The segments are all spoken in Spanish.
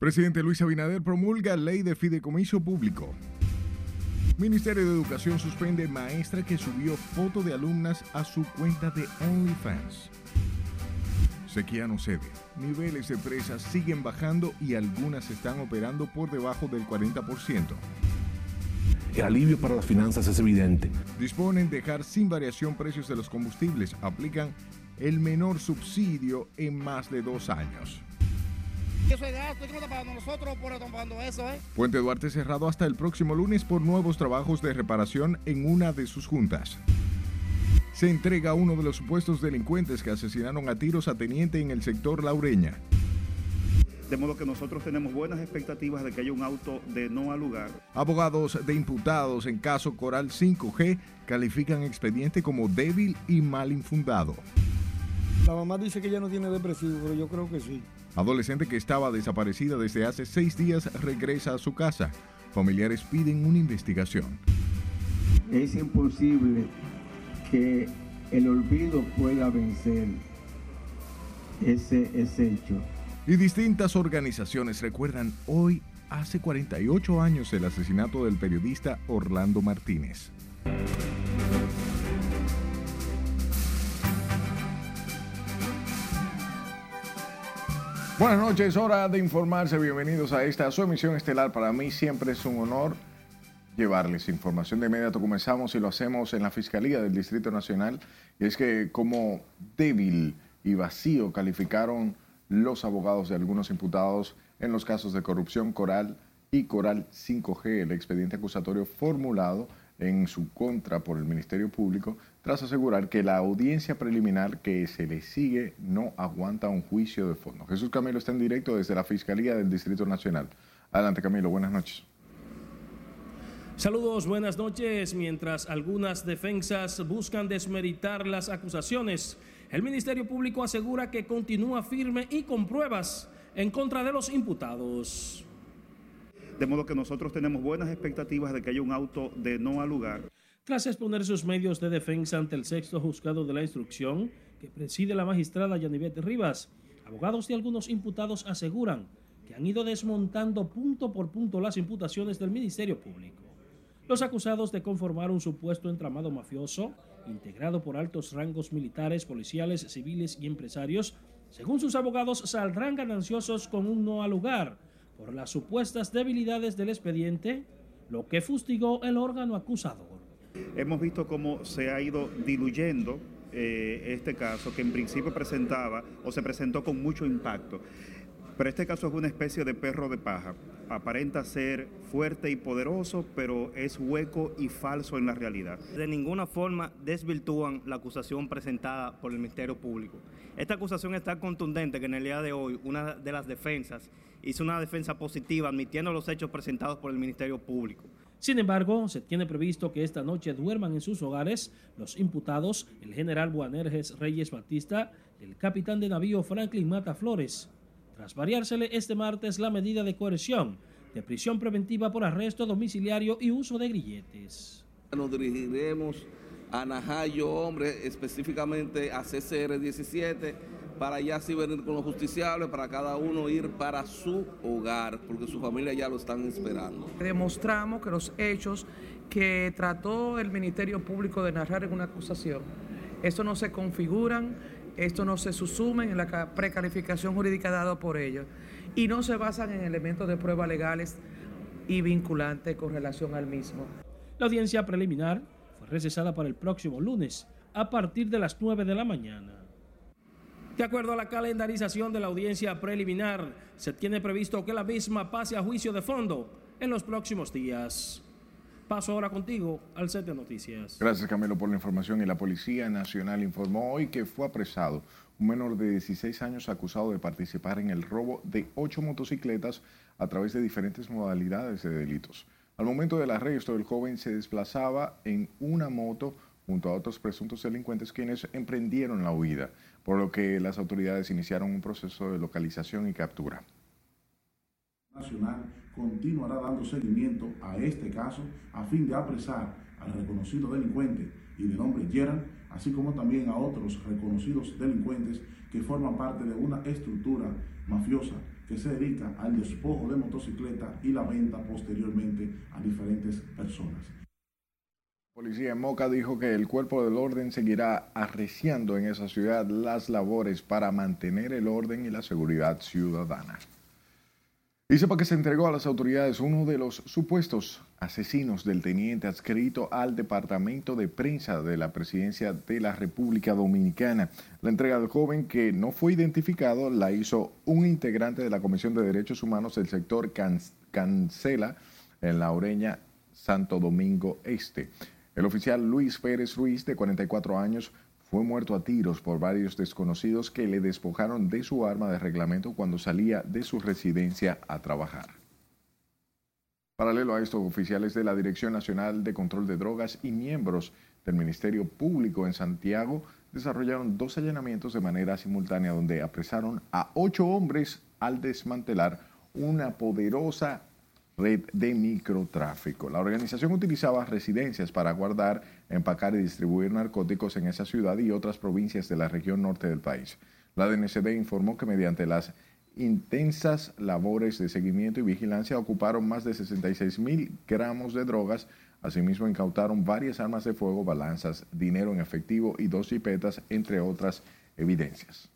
Presidente Luis Abinader promulga ley de fideicomiso público. Ministerio de Educación suspende maestra que subió foto de alumnas a su cuenta de OnlyFans. Sequía no cede. Niveles de presas siguen bajando y algunas están operando por debajo del 40%. El alivio para las finanzas es evidente. Disponen dejar sin variación precios de los combustibles. Aplican el menor subsidio en más de dos años. Eso es gasto, ¿cómo está pagando nosotros por tomando eso, eh? Puente Duarte cerrado hasta el próximo lunes por nuevos trabajos de reparación en una de sus juntas. Se entrega a uno de los supuestos delincuentes que asesinaron a tiros a teniente en el sector Laureña. De modo que nosotros tenemos buenas expectativas de que haya un auto de no al lugar. Abogados de imputados en caso Coral 5G califican expediente como débil y mal infundado. La mamá dice que ella no tiene depresivo, pero yo creo que sí. Adolescente que estaba desaparecida desde hace seis días regresa a su casa. Familiares piden una investigación. Es imposible que el olvido pueda vencer ese, ese hecho. Y distintas organizaciones recuerdan hoy, hace 48 años, el asesinato del periodista Orlando Martínez. Buenas noches, hora de informarse. Bienvenidos a esta su emisión estelar. Para mí siempre es un honor llevarles información. De inmediato comenzamos y lo hacemos en la Fiscalía del Distrito Nacional. Y es que como débil y vacío calificaron los abogados de algunos imputados en los casos de corrupción Coral y Coral 5G, el expediente acusatorio formulado en su contra por el Ministerio Público, tras asegurar que la audiencia preliminar que se le sigue no aguanta un juicio de fondo. Jesús Camilo está en directo desde la Fiscalía del Distrito Nacional. Adelante Camilo, buenas noches. Saludos, buenas noches. Mientras algunas defensas buscan desmeritar las acusaciones, el Ministerio Público asegura que continúa firme y con pruebas en contra de los imputados. De modo que nosotros tenemos buenas expectativas de que haya un auto de no al lugar. Tras exponer sus medios de defensa ante el sexto juzgado de la instrucción que preside la magistrada Yanivet Rivas, abogados de algunos imputados aseguran que han ido desmontando punto por punto las imputaciones del Ministerio Público. Los acusados de conformar un supuesto entramado mafioso, integrado por altos rangos militares, policiales, civiles y empresarios, según sus abogados, saldrán gananciosos con un no al lugar por las supuestas debilidades del expediente, lo que fustigó el órgano acusador. Hemos visto cómo se ha ido diluyendo eh, este caso que en principio presentaba o se presentó con mucho impacto. Pero este caso es una especie de perro de paja. Aparenta ser fuerte y poderoso, pero es hueco y falso en la realidad. De ninguna forma desvirtúan la acusación presentada por el Ministerio Público. Esta acusación es tan contundente que en el día de hoy una de las defensas hizo una defensa positiva admitiendo los hechos presentados por el Ministerio Público. Sin embargo, se tiene previsto que esta noche duerman en sus hogares los imputados, el general Buanerges Reyes Batista, el capitán de navío Franklin Mata Flores, tras variársele este martes la medida de coerción de prisión preventiva por arresto domiciliario y uso de grilletes. Nos dirigiremos a Najayo, hombre, específicamente a CCR 17 para ya así venir con los justiciables, para cada uno ir para su hogar, porque su familia ya lo están esperando. Demostramos que los hechos que trató el Ministerio Público de narrar en una acusación, eso no se configuran, esto no se susumen en la precalificación jurídica dada por ellos y no se basan en elementos de prueba legales y vinculantes con relación al mismo. La audiencia preliminar fue recesada para el próximo lunes a partir de las 9 de la mañana. De acuerdo a la calendarización de la audiencia preliminar, se tiene previsto que la misma pase a juicio de fondo en los próximos días. Paso ahora contigo al set de noticias. Gracias Camilo por la información y la Policía Nacional informó hoy que fue apresado un menor de 16 años acusado de participar en el robo de ocho motocicletas a través de diferentes modalidades de delitos. Al momento del arresto, el joven se desplazaba en una moto junto a otros presuntos delincuentes quienes emprendieron la huida por lo que las autoridades iniciaron un proceso de localización y captura. Nacional continuará dando seguimiento a este caso a fin de apresar al reconocido delincuente y de nombre Gerald, así como también a otros reconocidos delincuentes que forman parte de una estructura mafiosa que se dedica al despojo de motocicletas y la venta posteriormente a diferentes personas. Policía en Moca dijo que el cuerpo del orden seguirá arreciando en esa ciudad las labores para mantener el orden y la seguridad ciudadana. Y sepa que se entregó a las autoridades uno de los supuestos asesinos del teniente adscrito al Departamento de Prensa de la Presidencia de la República Dominicana. La entrega del joven que no fue identificado la hizo un integrante de la Comisión de Derechos Humanos del sector Cancela en la Oreña Santo Domingo Este. El oficial Luis Pérez Ruiz, de 44 años, fue muerto a tiros por varios desconocidos que le despojaron de su arma de reglamento cuando salía de su residencia a trabajar. Paralelo a esto, oficiales de la Dirección Nacional de Control de Drogas y miembros del Ministerio Público en Santiago desarrollaron dos allanamientos de manera simultánea donde apresaron a ocho hombres al desmantelar una poderosa red de microtráfico. La organización utilizaba residencias para guardar, empacar y distribuir narcóticos en esa ciudad y otras provincias de la región norte del país. La DNCD informó que mediante las intensas labores de seguimiento y vigilancia ocuparon más de 66 mil gramos de drogas. Asimismo, incautaron varias armas de fuego, balanzas, dinero en efectivo y dos jipetas, entre otras evidencias.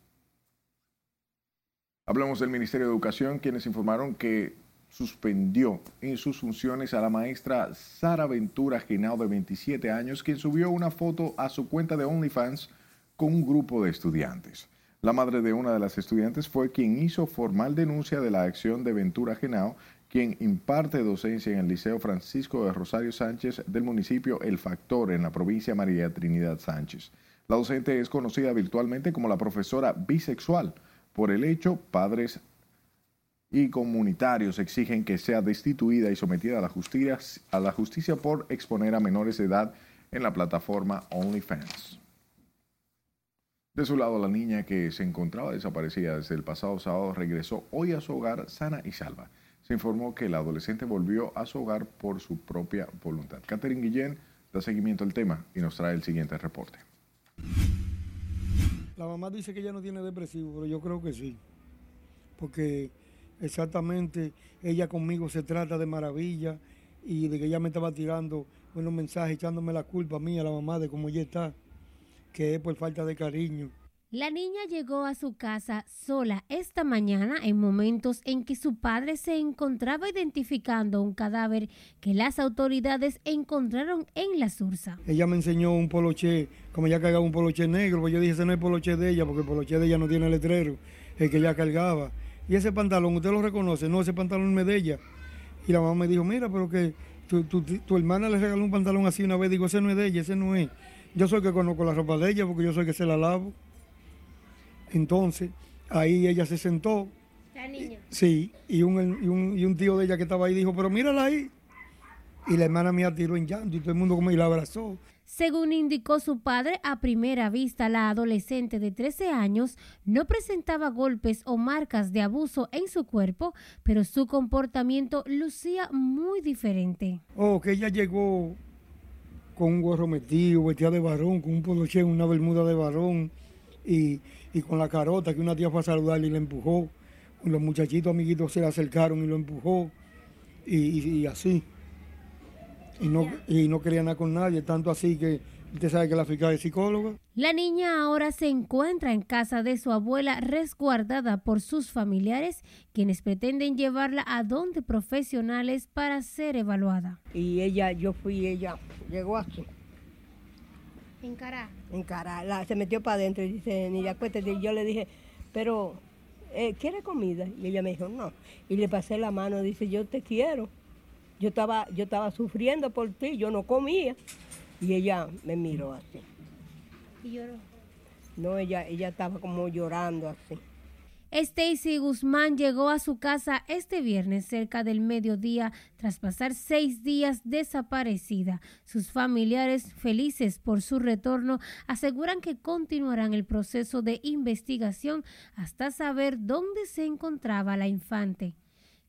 Hablamos del Ministerio de Educación, quienes informaron que suspendió en sus funciones a la maestra Sara Ventura Genao, de 27 años, quien subió una foto a su cuenta de OnlyFans con un grupo de estudiantes. La madre de una de las estudiantes fue quien hizo formal denuncia de la acción de Ventura Genao, quien imparte docencia en el Liceo Francisco de Rosario Sánchez del municipio El Factor en la provincia María Trinidad Sánchez. La docente es conocida virtualmente como la profesora bisexual. Por el hecho, padres y comunitarios exigen que sea destituida y sometida a la justicia, a la justicia por exponer a menores de edad en la plataforma OnlyFans. De su lado, la niña que se encontraba desaparecida desde el pasado sábado regresó hoy a su hogar sana y salva. Se informó que la adolescente volvió a su hogar por su propia voluntad. Catherine Guillén da seguimiento al tema y nos trae el siguiente reporte. La mamá dice que ella no tiene depresivo, pero yo creo que sí. Porque exactamente ella conmigo se trata de maravilla y de que ella me estaba tirando unos mensajes echándome la culpa a mí, a la mamá, de cómo ella está, que es por falta de cariño. La niña llegó a su casa sola esta mañana en momentos en que su padre se encontraba identificando un cadáver que las autoridades encontraron en la sursa. Ella me enseñó un poloche, como ella cargaba un poloche negro, pues yo dije, ese no es poloche de ella, porque el poloche de ella no tiene letrero, el que ella cargaba. Y ese pantalón, ¿usted lo reconoce? No, ese pantalón es de ella. Y la mamá me dijo, mira, pero que tu, tu, hermana le regaló un pantalón así una vez. Digo, ese no es de ella, ese no es. Yo soy que conozco la ropa de ella porque yo soy que se la lavo. Entonces, ahí ella se sentó. La niña. Sí, y un, y un, y un tío de ella que estaba ahí dijo, pero mírala ahí. Y la hermana mía tiró en llanto y todo el mundo como y la abrazó. Según indicó su padre, a primera vista la adolescente de 13 años no presentaba golpes o marcas de abuso en su cuerpo, pero su comportamiento lucía muy diferente. Oh, que ella llegó con un gorro metido, vestida de varón, con un poloche, una bermuda de varón y, con la carota que una tía fue a saludarle y le empujó. Los muchachitos amiguitos se le acercaron y lo empujó y así y no, y no quería nada con nadie, tanto así que usted sabe que la fiscal es psicóloga. La niña ahora se encuentra en casa de su abuela resguardada por sus familiares, quienes pretenden llevarla a donde profesionales para ser evaluada. Y ella, yo fui, ella llegó aquí. En cara. En cara, se metió para adentro y dice, ni la cuesta, yo le dije, pero, eh, ¿quiere comida? Y ella me dijo, no. Y le pasé la mano, dice, yo te quiero. Yo estaba, yo estaba sufriendo por ti, yo no comía. Y ella me miró así. ¿Y lloró? No, ella, ella estaba como llorando así. Stacy Guzmán llegó a su casa este viernes cerca del mediodía tras pasar seis días desaparecida. Sus familiares, felices por su retorno, aseguran que continuarán el proceso de investigación hasta saber dónde se encontraba la infante.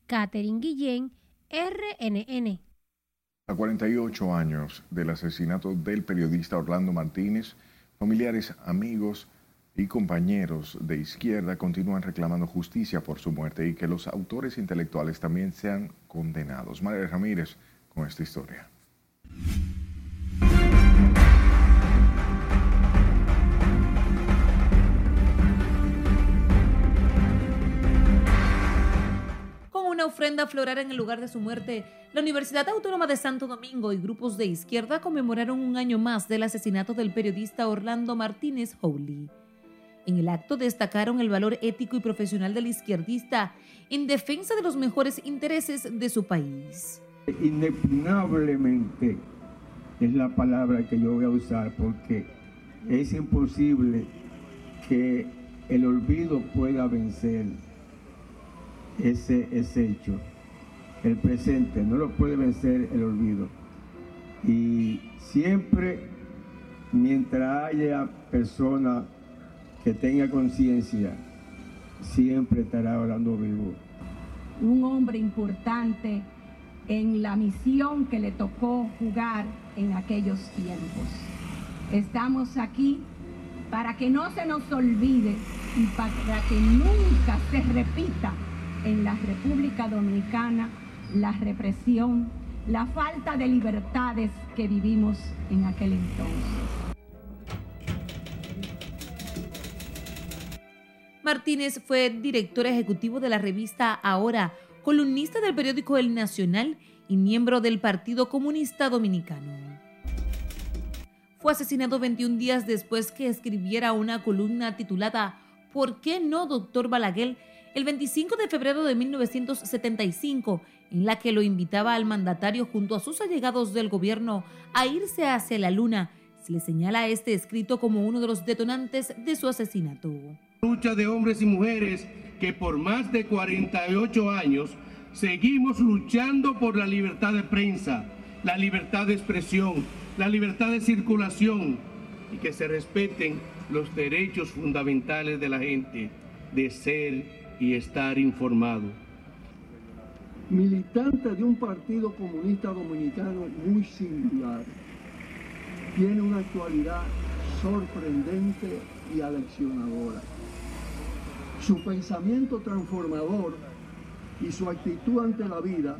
Catherine Guillén, RNN. A 48 años del asesinato del periodista Orlando Martínez, familiares, amigos y compañeros de izquierda continúan reclamando justicia por su muerte y que los autores intelectuales también sean condenados. María Ramírez con esta historia. Una ofrenda floral en el lugar de su muerte, la Universidad Autónoma de Santo Domingo y grupos de izquierda conmemoraron un año más del asesinato del periodista Orlando Martínez Howley. En el acto destacaron el valor ético y profesional del izquierdista en defensa de los mejores intereses de su país. Inexpugnablemente es la palabra que yo voy a usar porque es imposible que el olvido pueda vencer ese, ese hecho. El presente no lo puede vencer el olvido. Y siempre, mientras haya persona que tenga conciencia, siempre estará hablando vivo. Un hombre importante en la misión que le tocó jugar en aquellos tiempos. Estamos aquí para que no se nos olvide y para que nunca se repita en la República Dominicana la represión, la falta de libertades que vivimos en aquel entonces. Martínez fue director ejecutivo de la revista Ahora, columnista del periódico El Nacional y miembro del Partido Comunista Dominicano. Fue asesinado 21 días después que escribiera una columna titulada ¿Por qué no, doctor Balaguer? El 25 de febrero de 1975, en la que lo invitaba al mandatario junto a sus allegados del gobierno a irse hacia la luna. Se le señala este escrito como uno de los detonantes de su asesinato. Lucha de hombres y mujeres que por más de 48 años seguimos luchando por la libertad de prensa, la libertad de expresión, la libertad de circulación y que se respeten los derechos fundamentales de la gente de ser y estar informado. Militante de un partido comunista dominicano muy singular, tiene una actualidad sorprendente y aleccionadora. Su pensamiento transformador y su actitud ante la vida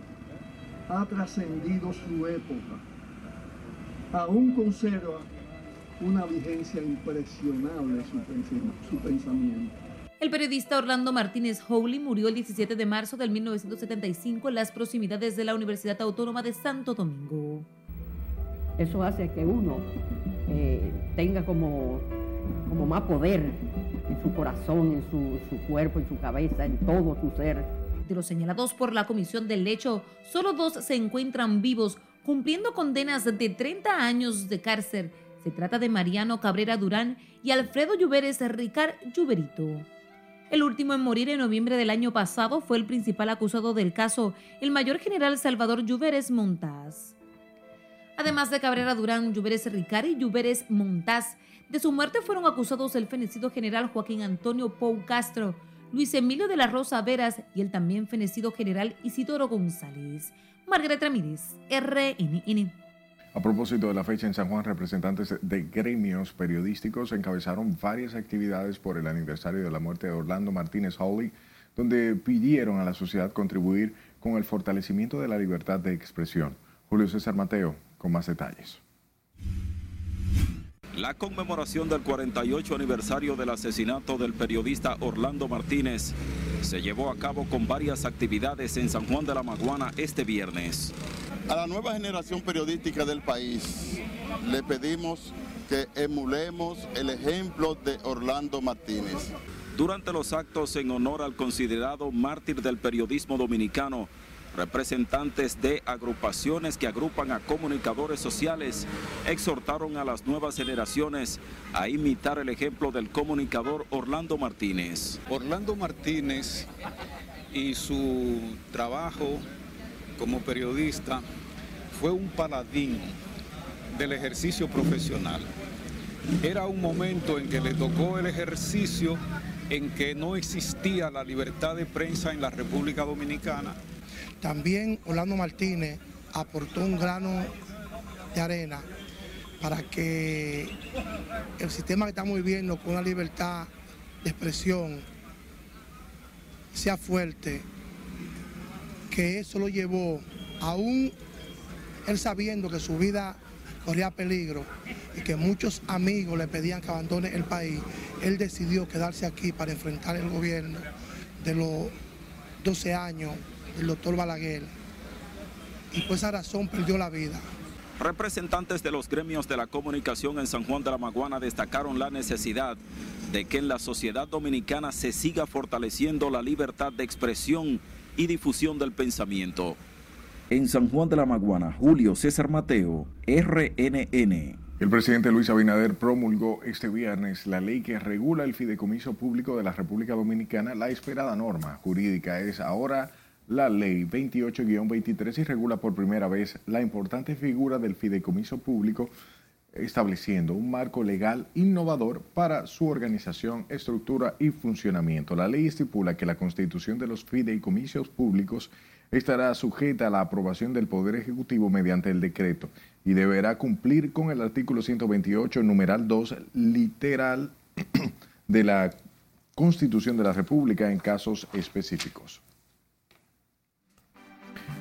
ha trascendido su época. Aún conserva una vigencia impresionable su, pensamiento. El periodista Orlando Martínez Howley murió el 17 de marzo del 1975 en las proximidades de la Universidad Autónoma de Santo Domingo. Eso hace que uno eh, tenga como, como más poder en su corazón, en su, su cuerpo, en su cabeza, en todo su ser. De los señalados por la comisión del hecho, solo dos se encuentran vivos, cumpliendo condenas de 30 años de cárcel. Se trata de Mariano Cabrera Durán y Alfredo Lluveres Ricard Lluverito. El último en morir en noviembre del año pasado fue el principal acusado del caso, el mayor general Salvador Lluveres Montaz. Además de Cabrera Durán, Lluveres Ricari y Lluveres Montaz, de su muerte fueron acusados el fenecido general Joaquín Antonio Pou Castro, Luis Emilio de la Rosa Veras y el también fenecido general Isidoro González. Margaret Ramírez, RNN. A propósito de la fecha en San Juan, representantes de gremios periodísticos encabezaron varias actividades por el aniversario de la muerte de Orlando Martínez Hawley, donde pidieron a la sociedad contribuir con el fortalecimiento de la libertad de expresión. Julio César Mateo, con más detalles. La conmemoración del 48 aniversario del asesinato del periodista Orlando Martínez se llevó a cabo con varias actividades en San Juan de la Maguana este viernes. A la nueva generación periodística del país le pedimos que emulemos el ejemplo de Orlando Martínez. Durante los actos en honor al considerado mártir del periodismo dominicano, representantes de agrupaciones que agrupan a comunicadores sociales exhortaron a las nuevas generaciones a imitar el ejemplo del comunicador Orlando Martínez. Orlando Martínez y su trabajo como periodista fue un paladín del ejercicio profesional. Era un momento en que le tocó el ejercicio en que no existía la libertad de prensa en la República Dominicana. También Orlando Martínez aportó un grano de arena para que el sistema que estamos viviendo con una libertad de expresión sea fuerte, que eso lo llevó aún él sabiendo que su vida corría peligro y que muchos amigos le pedían que abandone el país, él decidió quedarse aquí para enfrentar el gobierno de los 12 años del doctor Balaguer y por esa razón perdió la vida. Representantes de los gremios de la comunicación en San Juan de la Maguana destacaron la necesidad de que en la sociedad dominicana se siga fortaleciendo la libertad de expresión y difusión del pensamiento. En San Juan de la Maguana, Julio César Mateo, RNN. El presidente Luis Abinader promulgó este viernes la ley que regula el fideicomiso público de la República Dominicana. La esperada norma jurídica es ahora la ley 28-23 y regula por primera vez la importante figura del fideicomiso público, estableciendo un marco legal innovador para su organización, estructura y funcionamiento. La ley estipula que la constitución de los fideicomisos públicos estará sujeta a la aprobación del Poder Ejecutivo mediante el decreto y deberá cumplir con el artículo 128, numeral 2, literal de la Constitución de la República en casos específicos.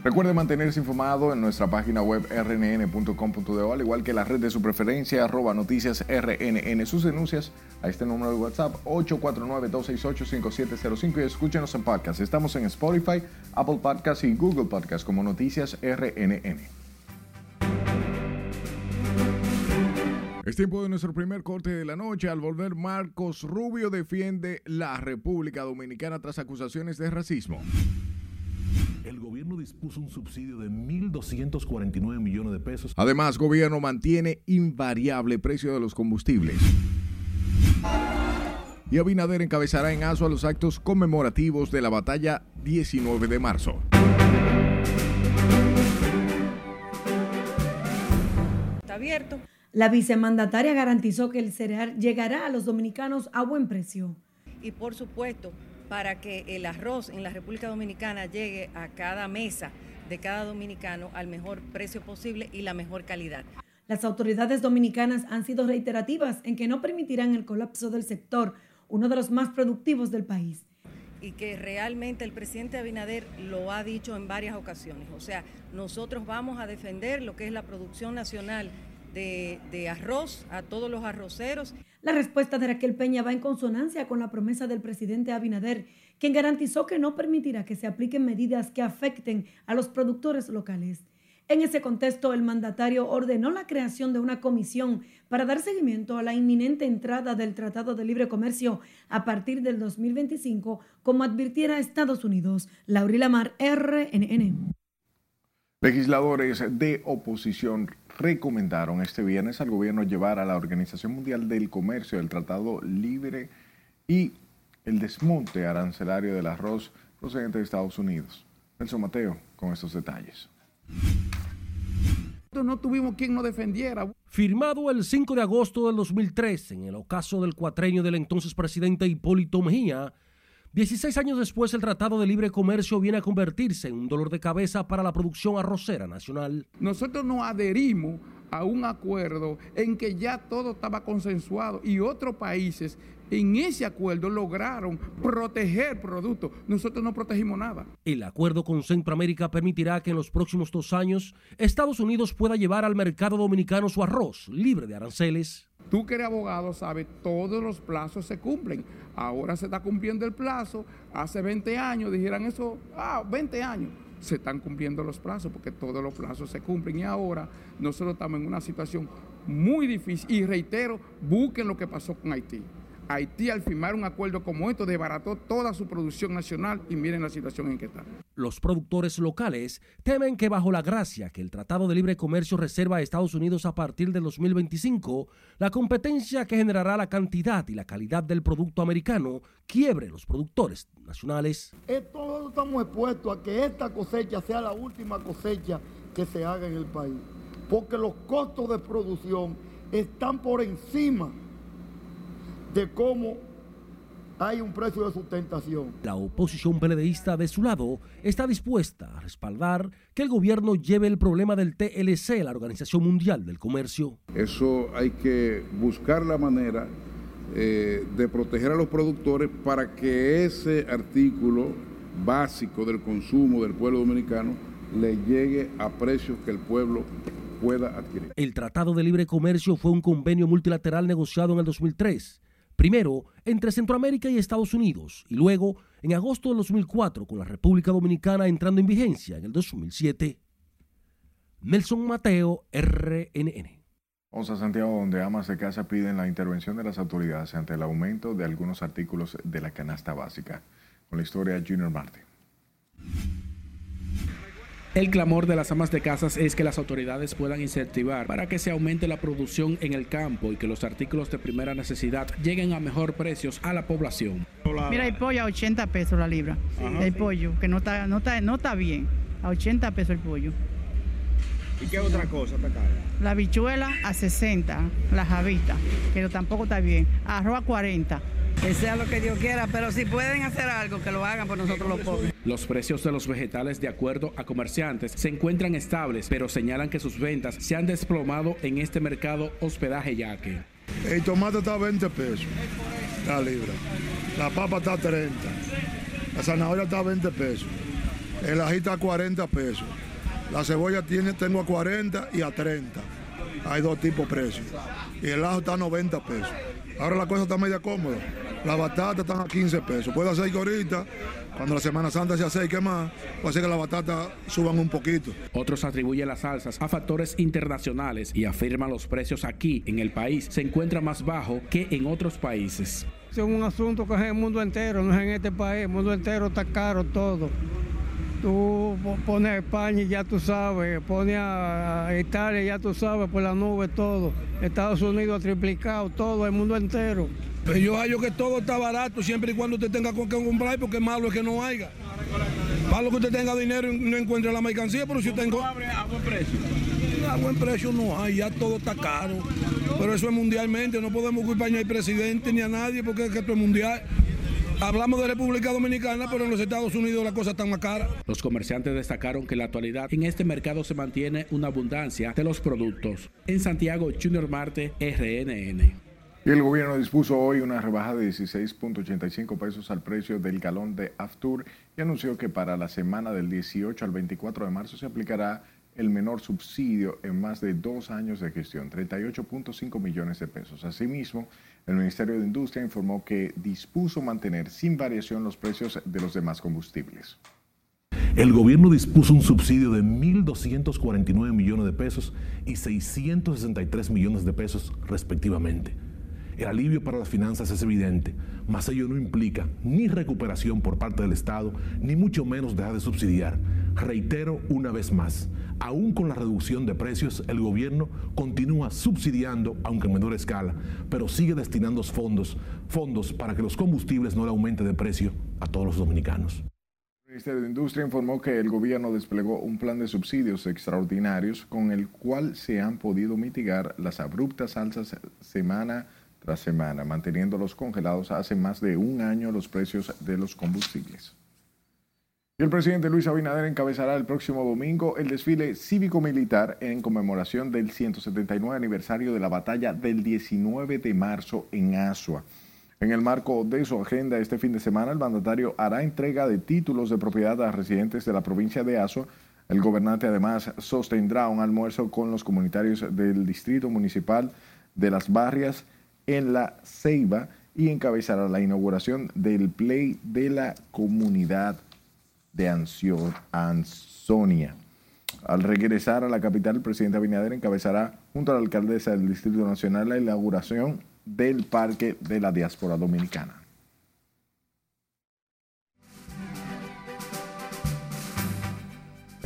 Recuerde mantenerse informado en nuestra página web rnn.com.de, al igual que la red de su preferencia, arroba noticias rnn. Sus denuncias a este número de WhatsApp, 849-268-5705 y escúchenos en podcast. Estamos en Spotify, Apple Podcasts y Google Podcasts como Noticias RNN. Es tiempo de nuestro primer corte de la noche. Al volver, Marcos Rubio defiende la República Dominicana tras acusaciones de racismo el gobierno dispuso un subsidio de 1.249 millones de pesos. Además, gobierno mantiene invariable precio de los combustibles. Y Abinader encabezará en a los actos conmemorativos de la batalla 19 de marzo. Está abierto. La vicemandataria garantizó que el cereal llegará a los dominicanos a buen precio. Y por supuesto, para que el arroz en la República Dominicana llegue a cada mesa de cada dominicano al mejor precio posible y la mejor calidad. Las autoridades dominicanas han sido reiterativas en que no permitirán el colapso del sector, uno de los más productivos del país. Y que realmente el presidente Abinader lo ha dicho en varias ocasiones. O sea, nosotros vamos a defender lo que es la producción nacional de, de arroz a todos los arroceros. La respuesta de Raquel Peña va en consonancia con la promesa del presidente Abinader, quien garantizó que no permitirá que se apliquen medidas que afecten a los productores locales. En ese contexto, el mandatario ordenó la creación de una comisión para dar seguimiento a la inminente entrada del Tratado de Libre Comercio a partir del 2025, como advirtiera Estados Unidos. Laurila Mar, RNN. Legisladores de oposición recomendaron este viernes al gobierno llevar a la Organización Mundial del Comercio el Tratado Libre y el desmonte arancelario del arroz procedente de Estados Unidos. Nelson Mateo con estos detalles. No tuvimos quien nos defendiera. Firmado el 5 de agosto del 2003 en el ocaso del cuatrenio del entonces presidente Hipólito Mejía, 16 años después, el Tratado de Libre Comercio viene a convertirse en un dolor de cabeza para la producción arrocera nacional. Nosotros nos adherimos a un acuerdo en que ya todo estaba consensuado y otros países en ese acuerdo lograron proteger productos. Nosotros no protegimos nada. El acuerdo con Centroamérica permitirá que en los próximos dos años Estados Unidos pueda llevar al mercado dominicano su arroz libre de aranceles. Tú que eres abogado sabes, todos los plazos se cumplen. Ahora se está cumpliendo el plazo. Hace 20 años dijeran eso, ah, 20 años. Se están cumpliendo los plazos porque todos los plazos se cumplen y ahora nosotros estamos en una situación muy difícil. Y reitero, busquen lo que pasó con Haití. Haití al firmar un acuerdo como esto desbarató toda su producción nacional y miren la situación en que está. Los productores locales temen que bajo la gracia que el Tratado de Libre Comercio reserva a Estados Unidos a partir del 2025, la competencia que generará la cantidad y la calidad del producto americano quiebre los productores nacionales. Todos estamos expuestos a que esta cosecha sea la última cosecha que se haga en el país, porque los costos de producción están por encima de cómo hay un precio de sustentación. La oposición peledeísta de su lado está dispuesta a respaldar que el gobierno lleve el problema del TLC a la Organización Mundial del Comercio. Eso hay que buscar la manera eh, de proteger a los productores para que ese artículo básico del consumo del pueblo dominicano le llegue a precios que el pueblo pueda adquirir. El Tratado de Libre Comercio fue un convenio multilateral negociado en el 2003 primero entre Centroamérica y Estados Unidos y luego en agosto de 2004 con la República Dominicana entrando en vigencia en el 2007. Nelson Mateo, RNN. Vamos a Santiago, donde amas de casa piden la intervención de las autoridades ante el aumento de algunos artículos de la canasta básica. Con la historia Junior Martin. El clamor de las amas de casas es que las autoridades puedan incentivar para que se aumente la producción en el campo y que los artículos de primera necesidad lleguen a mejor precios a la población. Mira, el pollo a 80 pesos la libra. El pollo, que no está, no, está, no está bien. A 80 pesos el pollo. ¿Y qué otra cosa está cara? La bichuela a 60, la javita, pero tampoco está bien. Arroz a 40 que sea lo que Dios quiera, pero si pueden hacer algo, que lo hagan por nosotros los pobres. Los precios de los vegetales, de acuerdo a comerciantes, se encuentran estables, pero señalan que sus ventas se han desplomado en este mercado hospedaje yaque. El tomate está a 20 pesos la libra, la papa está a 30, la zanahoria está a 20 pesos, el ají está a 40 pesos, la cebolla tiene, tengo a 40 y a 30. Hay dos tipos de precios. Y el ajo está a 90 pesos. Ahora la cosa está media cómoda. Las batatas están a 15 pesos. Puede hacer que ahorita, cuando la Semana Santa se acerque más, puede ser que las batatas suban un poquito. Otros atribuyen las salsas a factores internacionales y afirman los precios aquí en el país se encuentran más bajos que en otros países. Es un asunto que es en el mundo entero, no es en este país. El mundo entero está caro todo. Tú pones a España y ya tú sabes, pones a Italia y ya tú sabes, por la nube todo. Estados Unidos ha triplicado todo, el mundo entero. Pero yo hallo que todo está barato siempre y cuando usted tenga con qué comprar, porque malo es que no haya. Malo que usted tenga dinero y no encuentre la mercancía, pero si usted tengo... a buen precio? A buen precio no hay, ya todo está caro. Pero eso es mundialmente, no podemos culpar ni al presidente ni a nadie porque es que esto es mundial. Hablamos de República Dominicana, pero en los Estados Unidos la cosa está más cara. Los comerciantes destacaron que en la actualidad en este mercado se mantiene una abundancia de los productos. En Santiago, Junior Marte, RNN. Y el gobierno dispuso hoy una rebaja de 16.85 pesos al precio del galón de Aftur y anunció que para la semana del 18 al 24 de marzo se aplicará el menor subsidio en más de dos años de gestión, 38.5 millones de pesos. Asimismo, el Ministerio de Industria informó que dispuso mantener sin variación los precios de los demás combustibles. El gobierno dispuso un subsidio de 1.249 millones de pesos y 663 millones de pesos respectivamente. El alivio para las finanzas es evidente, mas ello no implica ni recuperación por parte del Estado, ni mucho menos dejar de subsidiar. Reitero una vez más, aún con la reducción de precios, el gobierno continúa subsidiando, aunque en menor escala, pero sigue destinando fondos, fondos para que los combustibles no le aumenten de precio a todos los dominicanos. El Ministerio de Industria informó que el gobierno desplegó un plan de subsidios extraordinarios con el cual se han podido mitigar las abruptas alzas semana tras semana, manteniéndolos congelados hace más de un año los precios de los combustibles. El presidente Luis Abinader encabezará el próximo domingo el desfile cívico-militar en conmemoración del 179 aniversario de la batalla del 19 de marzo en Asua. En el marco de su agenda este fin de semana, el mandatario hará entrega de títulos de propiedad a residentes de la provincia de Asua. El gobernante además sostendrá un almuerzo con los comunitarios del distrito municipal de Las Barrias en la Ceiba y encabezará la inauguración del Play de la comunidad de Ansonia. Al regresar a la capital, el presidente Abinader encabezará junto a la alcaldesa del Distrito Nacional la inauguración del Parque de la Diáspora Dominicana.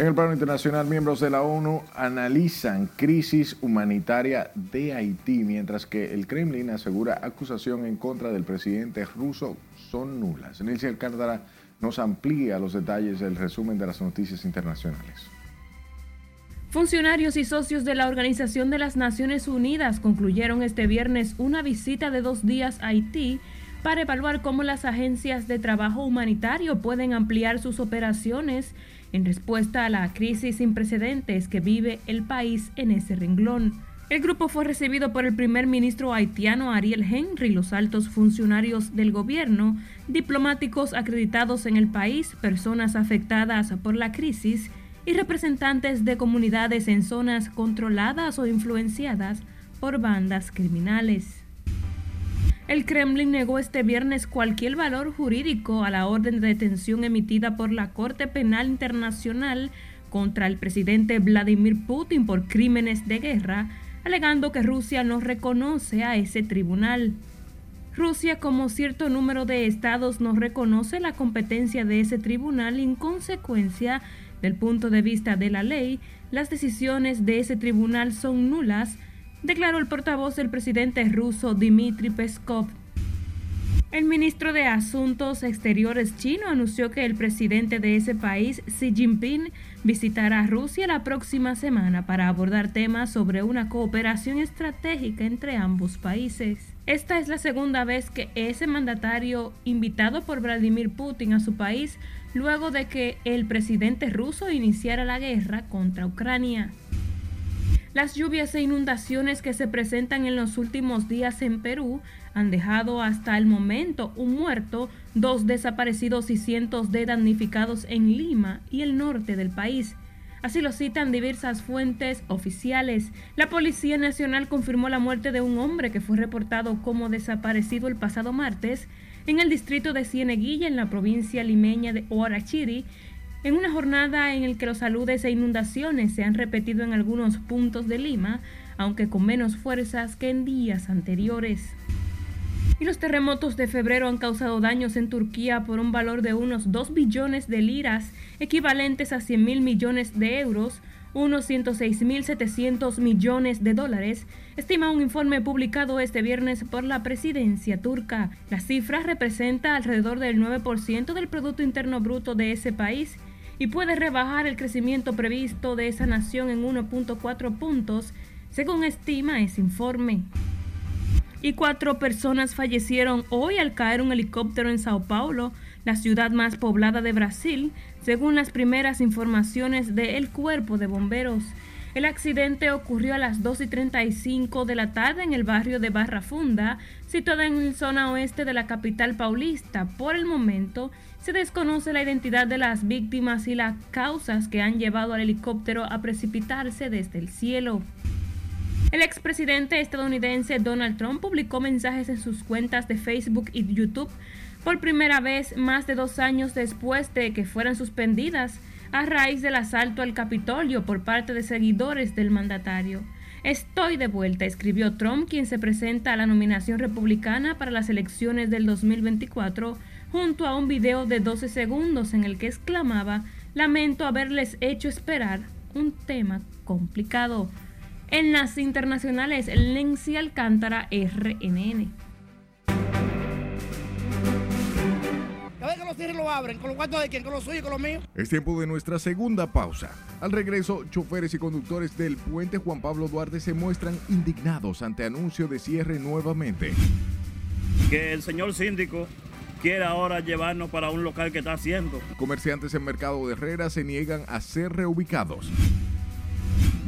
En el plano internacional, miembros de la ONU analizan crisis humanitaria de Haití, mientras que el Kremlin asegura acusación en contra del presidente ruso son nulas. Nos amplía los detalles del resumen de las noticias internacionales. Funcionarios y socios de la Organización de las Naciones Unidas concluyeron este viernes una visita de dos días a Haití para evaluar cómo las agencias de trabajo humanitario pueden ampliar sus operaciones en respuesta a la crisis sin precedentes que vive el país en ese renglón. El grupo fue recibido por el primer ministro haitiano Ariel Henry, los altos funcionarios del gobierno, diplomáticos acreditados en el país, personas afectadas por la crisis y representantes de comunidades en zonas controladas o influenciadas por bandas criminales. El Kremlin negó este viernes cualquier valor jurídico a la orden de detención emitida por la Corte Penal Internacional contra el presidente Vladimir Putin por crímenes de guerra, alegando que Rusia no reconoce a ese tribunal. Rusia, como cierto número de estados, no reconoce la competencia de ese tribunal en consecuencia, del punto de vista de la ley, las decisiones de ese tribunal son nulas declaró el portavoz del presidente ruso Dmitry Peskov. El ministro de Asuntos Exteriores chino anunció que el presidente de ese país, Xi Jinping, visitará Rusia la próxima semana para abordar temas sobre una cooperación estratégica entre ambos países. Esta es la segunda vez que ese mandatario, invitado por Vladimir Putin a su país, luego de que el presidente ruso iniciara la guerra contra Ucrania. Las lluvias e inundaciones que se presentan en los últimos días en Perú han dejado hasta el momento un muerto, dos desaparecidos y cientos de damnificados en Lima y el norte del país. Así lo citan diversas fuentes oficiales. La Policía Nacional confirmó la muerte de un hombre que fue reportado como desaparecido el pasado martes en el distrito de Cieneguilla, en la provincia limeña de Huarachiri, en una jornada en la que los saludes e inundaciones se han repetido en algunos puntos de Lima, aunque con menos fuerzas que en días anteriores. Y los terremotos de febrero han causado daños en Turquía por un valor de unos 2 billones de liras, equivalentes a 100 mil millones de euros, unos 106.700 millones de dólares, estima un informe publicado este viernes por la presidencia turca. La cifra representa alrededor del 9% del Producto Interno Bruto de ese país y puede rebajar el crecimiento previsto de esa nación en 1.4 puntos, según estima ese informe. Y cuatro personas fallecieron hoy al caer un helicóptero en Sao Paulo, la ciudad más poblada de Brasil, según las primeras informaciones del cuerpo de bomberos. El accidente ocurrió a las 2 y 35 de la tarde en el barrio de Barra Funda, situada en la zona oeste de la capital paulista. Por el momento, se desconoce la identidad de las víctimas y las causas que han llevado al helicóptero a precipitarse desde el cielo. El expresidente estadounidense Donald Trump publicó mensajes en sus cuentas de Facebook y YouTube por primera vez más de dos años después de que fueran suspendidas a raíz del asalto al Capitolio por parte de seguidores del mandatario. Estoy de vuelta, escribió Trump, quien se presenta a la nominación republicana para las elecciones del 2024, junto a un video de 12 segundos en el que exclamaba, lamento haberles hecho esperar un tema complicado. En las internacionales, Lenzi Alcántara, RNN. Cada vez que los tigres lo abren, ¿con los cuartos de quién? ¿Con los suyos, con los míos? Es tiempo de nuestra segunda pausa. Al regreso, choferes y conductores del puente Juan Pablo Duarte se muestran indignados ante anuncio de cierre nuevamente. Que el señor síndico quiere ahora llevarnos para un local que está haciendo. Comerciantes en Mercado de Herrera se niegan a ser reubicados.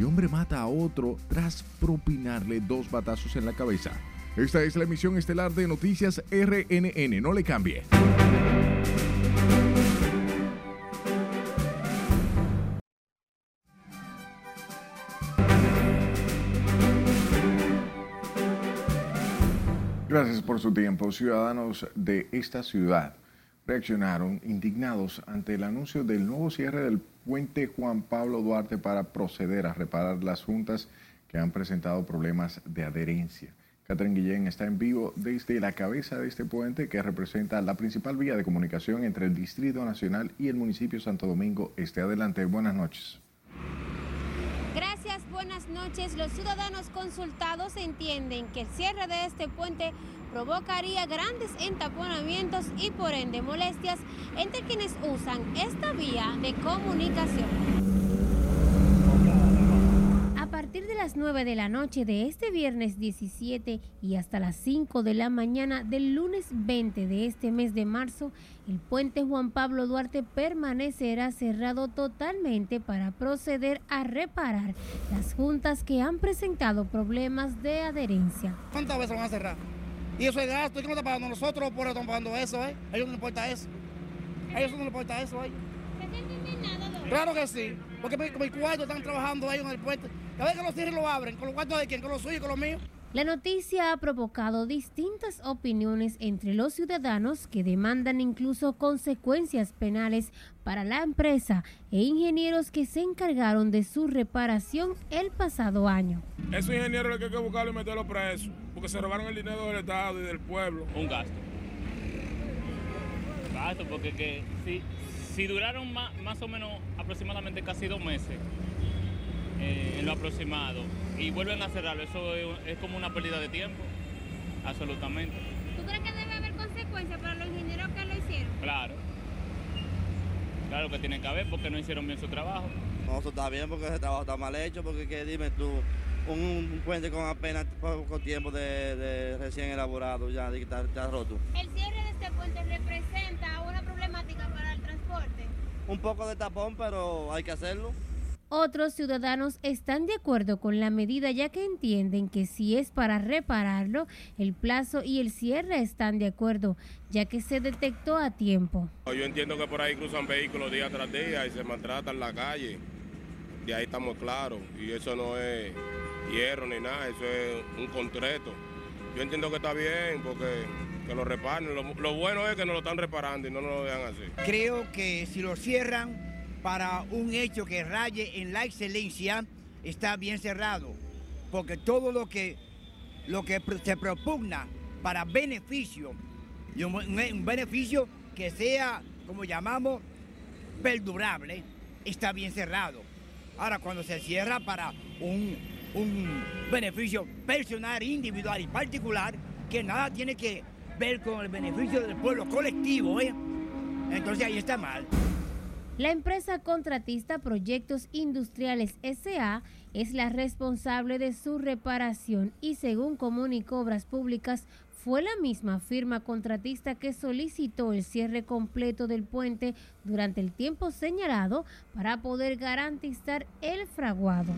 Hombre mata a otro tras propinarle dos batazos en la cabeza. Esta es la emisión estelar de Noticias RNN. No le cambie. Gracias por su tiempo. Ciudadanos de esta ciudad reaccionaron indignados ante el anuncio del nuevo cierre del puente Juan Pablo Duarte para proceder a reparar las juntas que han presentado problemas de adherencia. Catherine Guillén está en vivo desde la cabeza de este puente que representa la principal vía de comunicación entre el Distrito Nacional y el municipio Santo Domingo Este. Adelante, buenas noches. Gracias, buenas noches. Los ciudadanos consultados entienden que el cierre de este puente provocaría grandes entaponamientos y por ende molestias entre quienes usan esta vía de comunicación. A partir de las 9 de la noche de este viernes 17 y hasta las 5 de la mañana del lunes 20 de este mes de marzo, el puente Juan Pablo Duarte permanecerá cerrado totalmente para proceder a reparar las juntas que han presentado problemas de adherencia. ¿Cuántas veces van a cerrar? Y eso es gasto, ¿y no está pagando nosotros? Por están pagando eso, ¿eh? A ellos no les importa eso. A ellos no les importa eso, ¿eh? Claro que sí, porque con mi cuarto están trabajando ellos en el puente. Cada vez que los cierren lo abren, con los cuartos de quién, con los suyos con los míos. La noticia ha provocado distintas opiniones entre los ciudadanos que demandan incluso consecuencias penales para la empresa e ingenieros que se encargaron de su reparación el pasado año. Esos ingenieros que hay que buscarlo y meterlos presos, porque se robaron el dinero del Estado y del pueblo. Un gasto. Gasto, porque que, si, si duraron más, más o menos aproximadamente casi dos meses, eh, en lo aproximado y vuelven a cerrarlo, eso es, es, como una pérdida de tiempo, absolutamente. ¿Tú crees que debe haber consecuencias para los ingenieros que lo hicieron? Claro, claro que tiene que haber porque no hicieron bien su trabajo. No, eso está bien porque ese trabajo está mal hecho, porque que, dime tú, un, un, puente con apenas poco tiempo de, de recién elaborado ya, de está, está roto. ¿El cierre de este puente representa una problemática para el transporte? Un poco de tapón, pero hay que hacerlo. Otros ciudadanos están de acuerdo con la medida ya que entienden que si es para repararlo, el plazo y el cierre están de acuerdo, ya que se detectó a tiempo. Yo entiendo que por ahí cruzan vehículos día tras día y se maltratan la calle. De ahí estamos claros. Y eso no es hierro ni nada, eso es un concreto. Yo entiendo que está bien porque que lo reparen. Lo, lo bueno es que no lo están reparando y no nos lo dejan así. Creo que si lo cierran para un hecho que raye en la excelencia está bien cerrado, porque todo lo que, lo que se propugna para beneficio, y un, un beneficio que sea, como llamamos, perdurable, está bien cerrado. Ahora, cuando se cierra para un, un beneficio personal, individual y particular, que nada tiene que ver con el beneficio del pueblo colectivo, ¿eh? entonces ahí está mal. La empresa contratista Proyectos Industriales SA es la responsable de su reparación y según comunicó Obras Públicas, fue la misma firma contratista que solicitó el cierre completo del puente durante el tiempo señalado para poder garantizar el fraguado.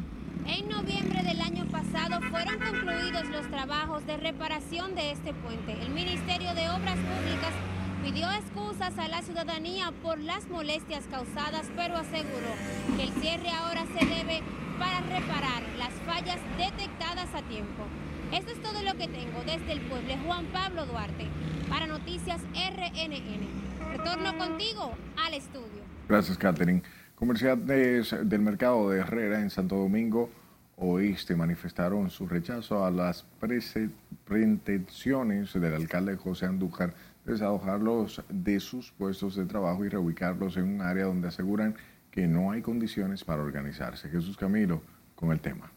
En noviembre del año pasado fueron concluidos los trabajos de reparación de este puente. El Ministerio de Obras Públicas pidió excusas a la ciudadanía por las molestias causadas, pero aseguró que el cierre ahora se debe para reparar las fallas detectadas a tiempo. Esto es todo lo que tengo desde el pueblo Juan Pablo Duarte para Noticias RNN. Retorno contigo al estudio. Gracias, Catherine. Comerciantes del mercado de Herrera en Santo Domingo Oeste manifestaron su rechazo a las pretensiones del alcalde José Andújar desalojarlos de sus puestos de trabajo y reubicarlos en un área donde aseguran que no hay condiciones para organizarse. Jesús Camilo con el tema.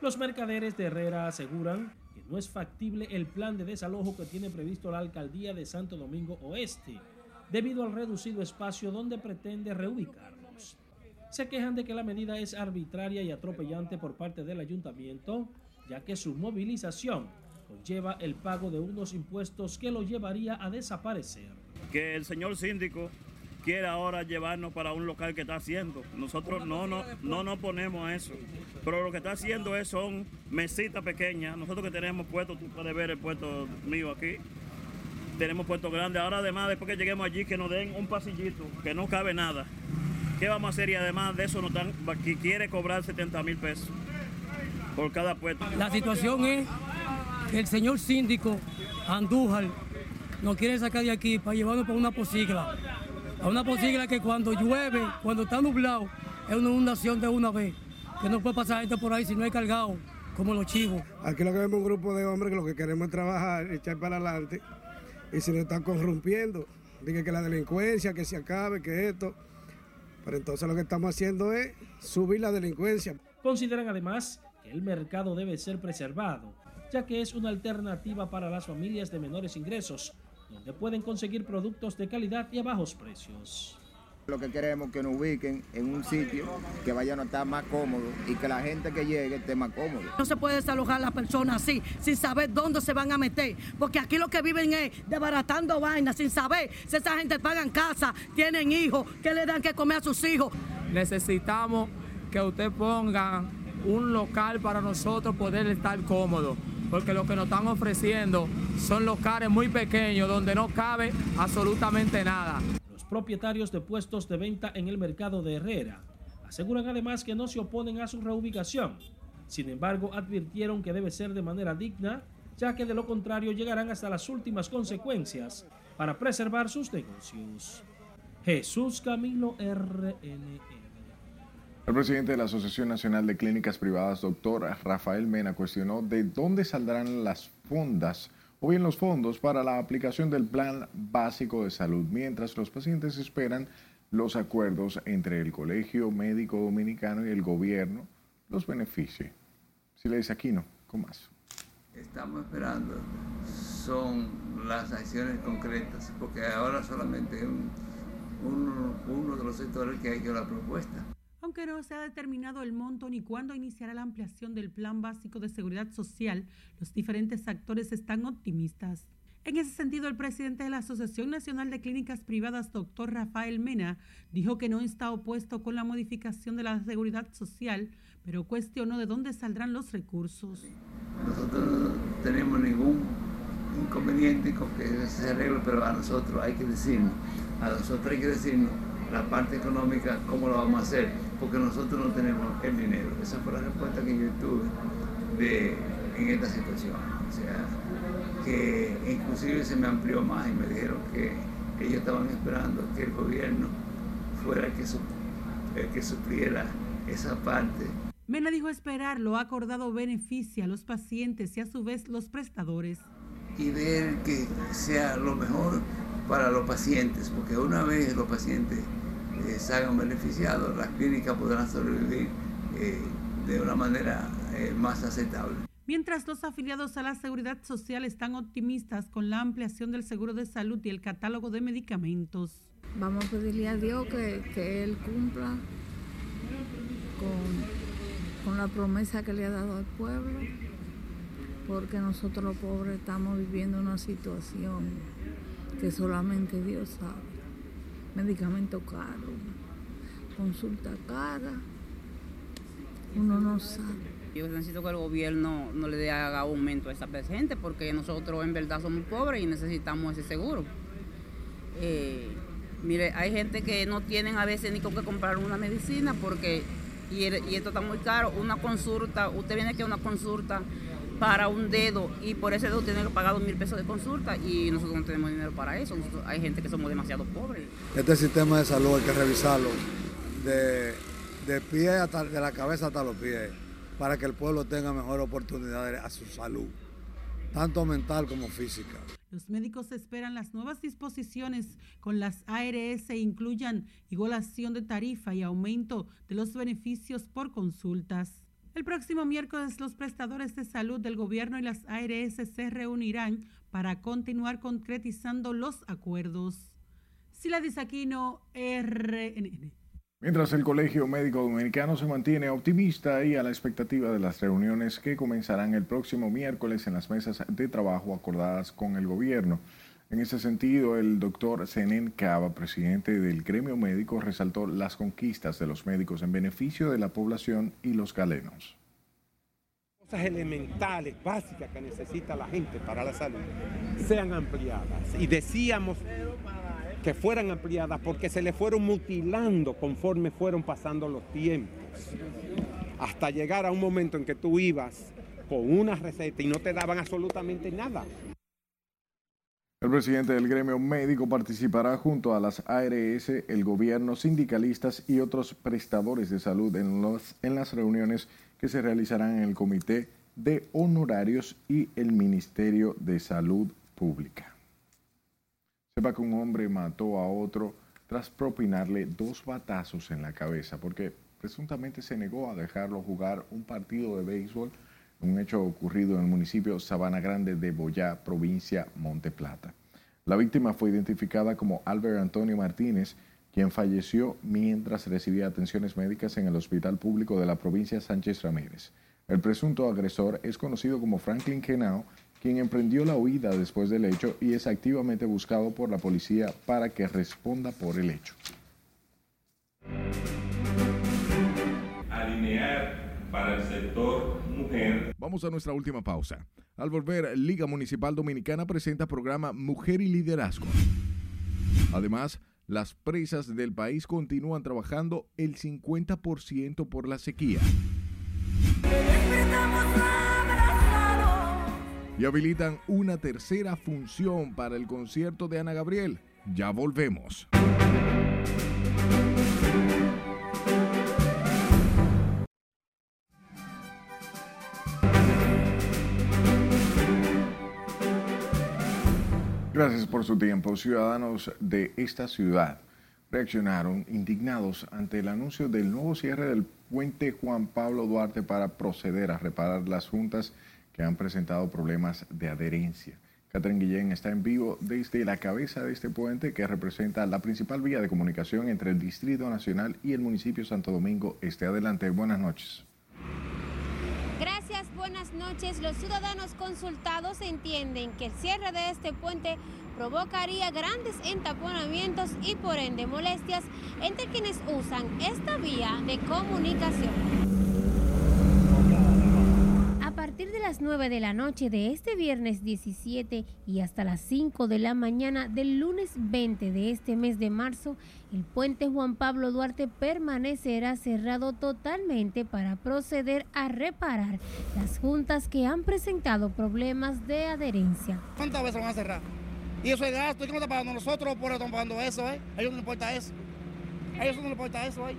Los mercaderes de Herrera aseguran que no es factible el plan de desalojo que tiene previsto la alcaldía de Santo Domingo Oeste, debido al reducido espacio donde pretende reubicarlos. Se quejan de que la medida es arbitraria y atropellante por parte del ayuntamiento, ya que su movilización conlleva el pago de unos impuestos que lo llevaría a desaparecer. Que el señor síndico quiere ahora llevarnos para un local que está haciendo. Nosotros no no, no nos ponemos a eso. Pero lo que está haciendo es son mesitas pequeñas. Nosotros que tenemos puestos, tú puedes ver el puesto mío aquí. Tenemos puestos grandes. Ahora además, después que lleguemos allí, que nos den un pasillito, que no cabe nada. ¿Qué vamos a hacer? Y además de eso nos dan, que quiere cobrar 70 mil pesos por cada puesto. La situación es que el señor síndico Andújar nos quiere sacar de aquí para llevarnos para una posigla. A una posigla que cuando llueve, cuando está nublado, es una inundación de una vez. Que no puede pasar gente por ahí si no hay cargado, como los chivos. Aquí lo que vemos un grupo de hombres que lo que queremos es trabajar, echar para adelante, y se nos están corrompiendo. Dije que la delincuencia, que se acabe, que esto. Pero entonces lo que estamos haciendo es subir la delincuencia. Consideran además que el mercado debe ser preservado, ya que es una alternativa para las familias de menores ingresos, donde pueden conseguir productos de calidad y a bajos precios. Lo que queremos es que nos ubiquen en un sitio que vayan a estar más cómodos y que la gente que llegue esté más cómodo. No se puede desalojar a las personas así, sin saber dónde se van a meter. Porque aquí lo que viven es desbaratando vainas, sin saber si esa gente pagan casa, tienen hijos, que le dan que comer a sus hijos. Necesitamos que usted ponga un local para nosotros poder estar cómodos. Porque lo que nos están ofreciendo son locales muy pequeños donde no cabe absolutamente nada propietarios de puestos de venta en el mercado de Herrera. Aseguran además que no se oponen a su reubicación. Sin embargo, advirtieron que debe ser de manera digna, ya que de lo contrario llegarán hasta las últimas consecuencias para preservar sus negocios. Jesús Camilo RNN. El presidente de la Asociación Nacional de Clínicas Privadas, doctor Rafael Mena, cuestionó de dónde saldrán las fondas o bien los fondos para la aplicación del Plan Básico de Salud, mientras los pacientes esperan los acuerdos entre el Colegio Médico Dominicano y el gobierno los beneficie. Si le dice aquí no, con más. Estamos esperando, son las acciones concretas, porque ahora solamente un, uno de los sectores que ha hecho la propuesta. Aunque no se ha determinado el monto ni cuándo iniciará la ampliación del Plan Básico de Seguridad Social, los diferentes actores están optimistas. En ese sentido, el presidente de la Asociación Nacional de Clínicas Privadas, doctor Rafael Mena, dijo que no está opuesto con la modificación de la seguridad social, pero cuestionó de dónde saldrán los recursos. Nosotros no tenemos ningún inconveniente con que se arregle, pero a nosotros hay que decirnos, a nosotros hay que decirnos la parte económica, cómo lo vamos a hacer, porque nosotros no tenemos el dinero. Esa fue la respuesta que yo tuve de, en esta situación. O sea, que inclusive se me amplió más y me dijeron que ellos estaban esperando que el gobierno fuera el que, el que supliera esa parte. Mena dijo esperar lo acordado beneficia a los pacientes y a su vez los prestadores. Y ver que sea lo mejor para los pacientes, porque una vez los pacientes eh, se hagan beneficiados, las clínicas podrán sobrevivir eh, de una manera eh, más aceptable. Mientras los afiliados a la seguridad social están optimistas con la ampliación del seguro de salud y el catálogo de medicamentos. Vamos a pedirle a Dios que, que Él cumpla con, con la promesa que le ha dado al pueblo, porque nosotros los pobres estamos viviendo una situación que solamente Dios sabe medicamento caro, consulta cara, uno no sabe. Yo necesito que el gobierno no le dé aumento a esa gente porque nosotros en verdad somos pobres y necesitamos ese seguro. Eh, mire, hay gente que no tienen a veces ni con qué comprar una medicina porque, y esto está muy caro, una consulta, usted viene aquí a una consulta para un dedo y por ese dedo tiene que pagar dos mil pesos de consulta y nosotros no tenemos dinero para eso. hay gente que somos demasiado pobres. Este sistema de salud hay que revisarlo de, de pie hasta de la cabeza hasta los pies para que el pueblo tenga mejores oportunidades a su salud, tanto mental como física. Los médicos esperan las nuevas disposiciones con las ARS incluyan igualación de tarifa y aumento de los beneficios por consultas. El próximo miércoles los prestadores de salud del gobierno y las ARS se reunirán para continuar concretizando los acuerdos. Sila Disaquino, RNN. Mientras el Colegio Médico Dominicano se mantiene optimista y a la expectativa de las reuniones que comenzarán el próximo miércoles en las mesas de trabajo acordadas con el gobierno. En ese sentido, el doctor Zenén Cava, presidente del gremio médico, resaltó las conquistas de los médicos en beneficio de la población y los galenos. Cosas elementales, básicas que necesita la gente para la salud, sean ampliadas. Y decíamos que fueran ampliadas porque se le fueron mutilando conforme fueron pasando los tiempos. Hasta llegar a un momento en que tú ibas con una receta y no te daban absolutamente nada. El presidente del gremio médico participará junto a las ARS, el gobierno, sindicalistas y otros prestadores de salud en, las reuniones que se realizarán en el Comité de Honorarios y el Ministerio de Salud Pública. Sepa que un hombre mató a otro tras propinarle dos batazos en la cabeza porque presuntamente se negó a dejarlo jugar un partido de béisbol un hecho ocurrido en el municipio Sabana Grande de Boyá, provincia Monte Plata. La víctima fue identificada como Albert Antonio Martínez, quien falleció mientras recibía atenciones médicas en el hospital público de la provincia Sánchez Ramírez. El presunto agresor es conocido como Franklin Kenao, quien emprendió la huida después del hecho y es activamente buscado por la policía para que responda por el hecho. Alinear para el sector mujer. Vamos a nuestra última pausa. Al volver, Liga Municipal Dominicana presenta programa Mujer y Liderazgo. Además, las presas del país continúan trabajando el 50% por la sequía. Y habilitan una tercera función para el concierto de Ana Gabriel. Ya volvemos. Gracias por su tiempo. Ciudadanos de esta ciudad reaccionaron indignados ante el anuncio del nuevo cierre del puente Juan Pablo Duarte para proceder a reparar las juntas que han presentado problemas de adherencia. Catherine Guillén está en vivo desde la cabeza de este puente que representa la principal vía de comunicación entre el Distrito Nacional y el municipio Santo Domingo Este. Adelante, buenas noches. Buenas noches. Los ciudadanos consultados entienden que el cierre de este puente provocaría grandes entaponamientos y por ende molestias entre quienes usan esta vía de comunicación. A partir de las 9 de la noche de este viernes 17 y hasta las 5 de la mañana del lunes 20 de este mes de marzo, el puente Juan Pablo Duarte permanecerá cerrado totalmente para proceder a reparar las juntas que han presentado problemas de adherencia. ¿Cuántas veces van a cerrar? Y eso es gasto, ¿y cómo está pagando nosotros por estamos pagando eso, eh? A ellos no les importa eso. A ellos no les importa eso, eh.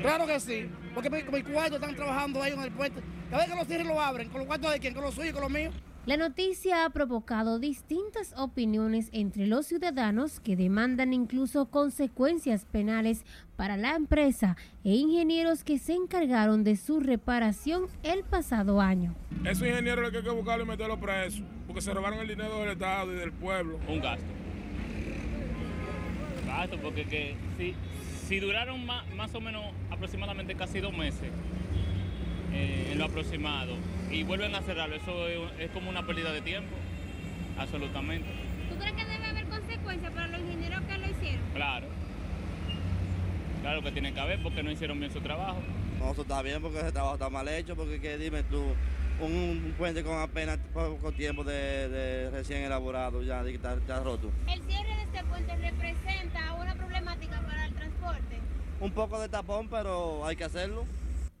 Claro que sí, porque mi, mi cuarto están trabajando ellos en el puente. Cada vez que los cierren lo abren, con los cuartos de quién, con los suyos y con los míos. La noticia ha provocado distintas opiniones entre los ciudadanos que demandan incluso consecuencias penales para la empresa e ingenieros que se encargaron de su reparación el pasado año. Esos ingenieros lo que hay que buscarlo y meterlos presos, porque se robaron el dinero del Estado y del pueblo. Un gasto. Gasto, porque que, si, si duraron más, más o menos aproximadamente casi dos meses eh, en lo aproximado y vuelven a cerrarlo, eso es, es como una pérdida de tiempo, absolutamente. ¿Tú crees que debe haber consecuencias para los ingenieros que lo hicieron? Claro. Claro que tiene que haber porque no hicieron bien su trabajo. No, eso está bien porque ese trabajo está mal hecho, porque que dime tú, un, un puente con apenas poco tiempo de, de recién elaborado ya, de que está, está roto. ¿El cierre de este puente representa una problemática para el transporte? Un poco de tapón, pero hay que hacerlo.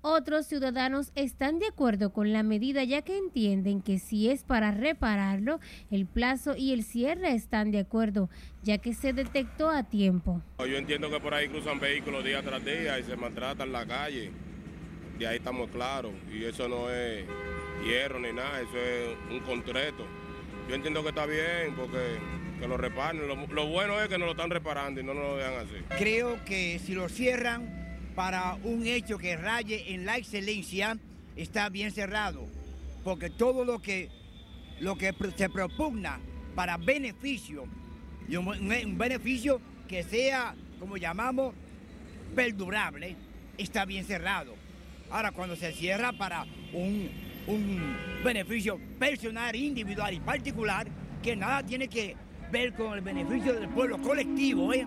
Otros ciudadanos están de acuerdo con la medida ya que entienden que si es para repararlo, el plazo y el cierre están de acuerdo, ya que se detectó a tiempo. Yo entiendo que por ahí cruzan vehículos día tras día y se maltratan la calle. De ahí estamos claros. Y eso no es hierro ni nada, eso es un concreto. Yo entiendo que está bien porque que lo reparen. Lo, lo bueno es que no lo están reparando y no nos lo dejan así. Creo que si lo cierran para un hecho que raye en la excelencia, está bien cerrado. Porque todo lo que, lo que se propugna para beneficio, y un, beneficio que sea, como llamamos, perdurable, está bien cerrado. Ahora, cuando se cierra para un, un beneficio personal, individual y particular, que nada tiene que ver con el beneficio del pueblo colectivo, ¿eh?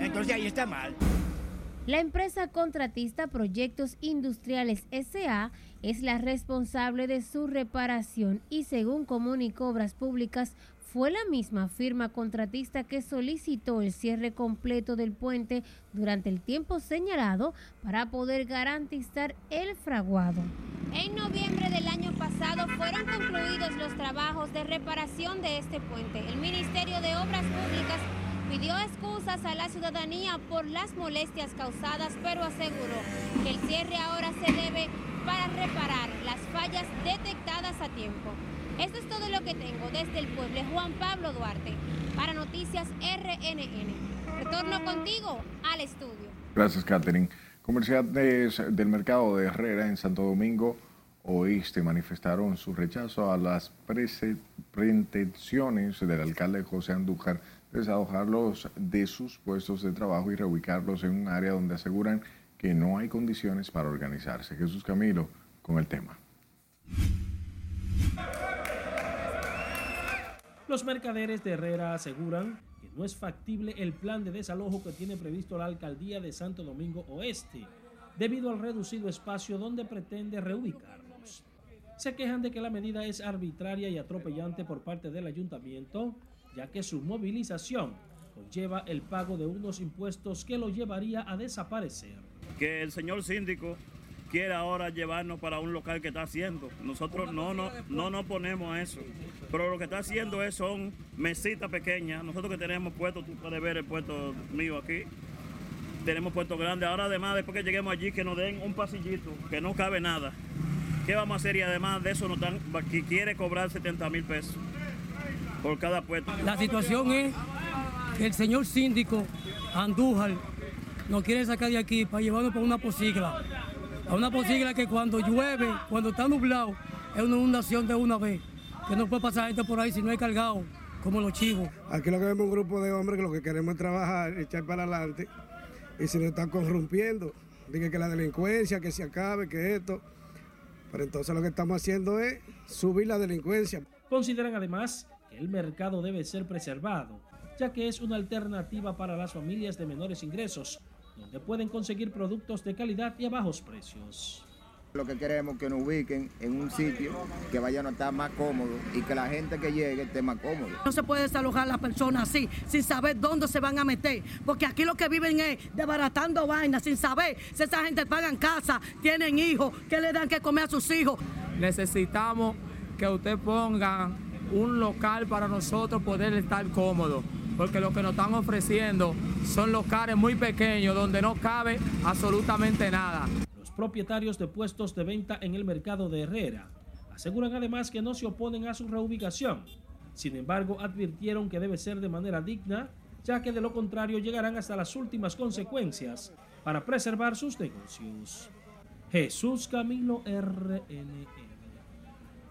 entonces ahí está mal. La empresa contratista Proyectos Industriales SA es la responsable de su reparación y según comunicó Obras Públicas, fue la misma firma contratista que solicitó el cierre completo del puente durante el tiempo señalado para poder garantizar el fraguado. En noviembre del año pasado fueron concluidos los trabajos de reparación de este puente. El Ministerio de Obras Públicas pidió excusas a la ciudadanía por las molestias causadas, pero aseguró que el cierre ahora se debe para reparar las fallas detectadas a tiempo. Esto es todo lo que tengo desde el pueblo Juan Pablo Duarte para Noticias RNN. Retorno contigo al estudio. Gracias, Catherine. Comerciantes del mercado de Herrera en Santo Domingo Oeste manifestaron su rechazo a las pretensiones del alcalde José Andújar de desalojarlos de sus puestos de trabajo y reubicarlos en un área donde aseguran que no hay condiciones para organizarse. Jesús Camilo con el tema. Los mercaderes de Herrera aseguran que no es factible el plan de desalojo que tiene previsto la alcaldía de Santo Domingo Oeste, debido al reducido espacio donde pretende Se quejan de que la medida es arbitraria y atropellante por parte del ayuntamiento, ya que su movilización conlleva el pago de unos impuestos que lo llevaría a desaparecer. Que el señor síndico quiere ahora llevarnos para un local que está haciendo. Nosotros no, no, no nos ponemos a eso. Pero lo que está haciendo es, son mesitas pequeñas. Nosotros que tenemos puestos, tú puedes ver el puesto mío aquí. Tenemos puestos grandes. Ahora además, después que lleguemos allí, que nos den un pasillito, que no cabe nada. ¿Qué vamos a hacer? Y además de eso nos dan, que quiere cobrar 70 mil pesos por cada puesto. La situación es que el señor síndico Andújar nos quiere sacar de aquí para llevarnos por una posigla a una posigla que cuando llueve, cuando está nublado, es una inundación de una vez, que no puede pasar gente por ahí si no hay cargado, como los chivos. Aquí lo que vemos es un grupo de hombres que lo que queremos es trabajar, echar para adelante, y se nos están corrompiendo. Dije que la delincuencia, que se acabe, que esto. Pero entonces lo que estamos haciendo es subir la delincuencia. Consideran además que el mercado debe ser preservado, ya que es una alternativa para las familias de menores ingresos donde pueden conseguir productos de calidad y a bajos precios. Lo que queremos es que nos ubiquen en un sitio que vaya a estar más cómodo y que la gente que llegue esté más cómodo. No se puede desalojar a las personas así, sin saber dónde se van a meter, porque aquí lo que viven es desbaratando vainas, sin saber si esa gente pagan casa, tienen hijos, que le dan que comer a sus hijos. Necesitamos que usted ponga un local para nosotros poder estar cómodos porque lo que nos están ofreciendo son locales muy pequeños donde no cabe absolutamente nada. Propietarios de puestos de venta en el mercado de Herrera aseguran además que no se oponen a su reubicación. Sin embargo, advirtieron que debe ser de manera digna, ya que de lo contrario llegarán hasta las últimas consecuencias para preservar sus negocios. Jesús Camilo RNE.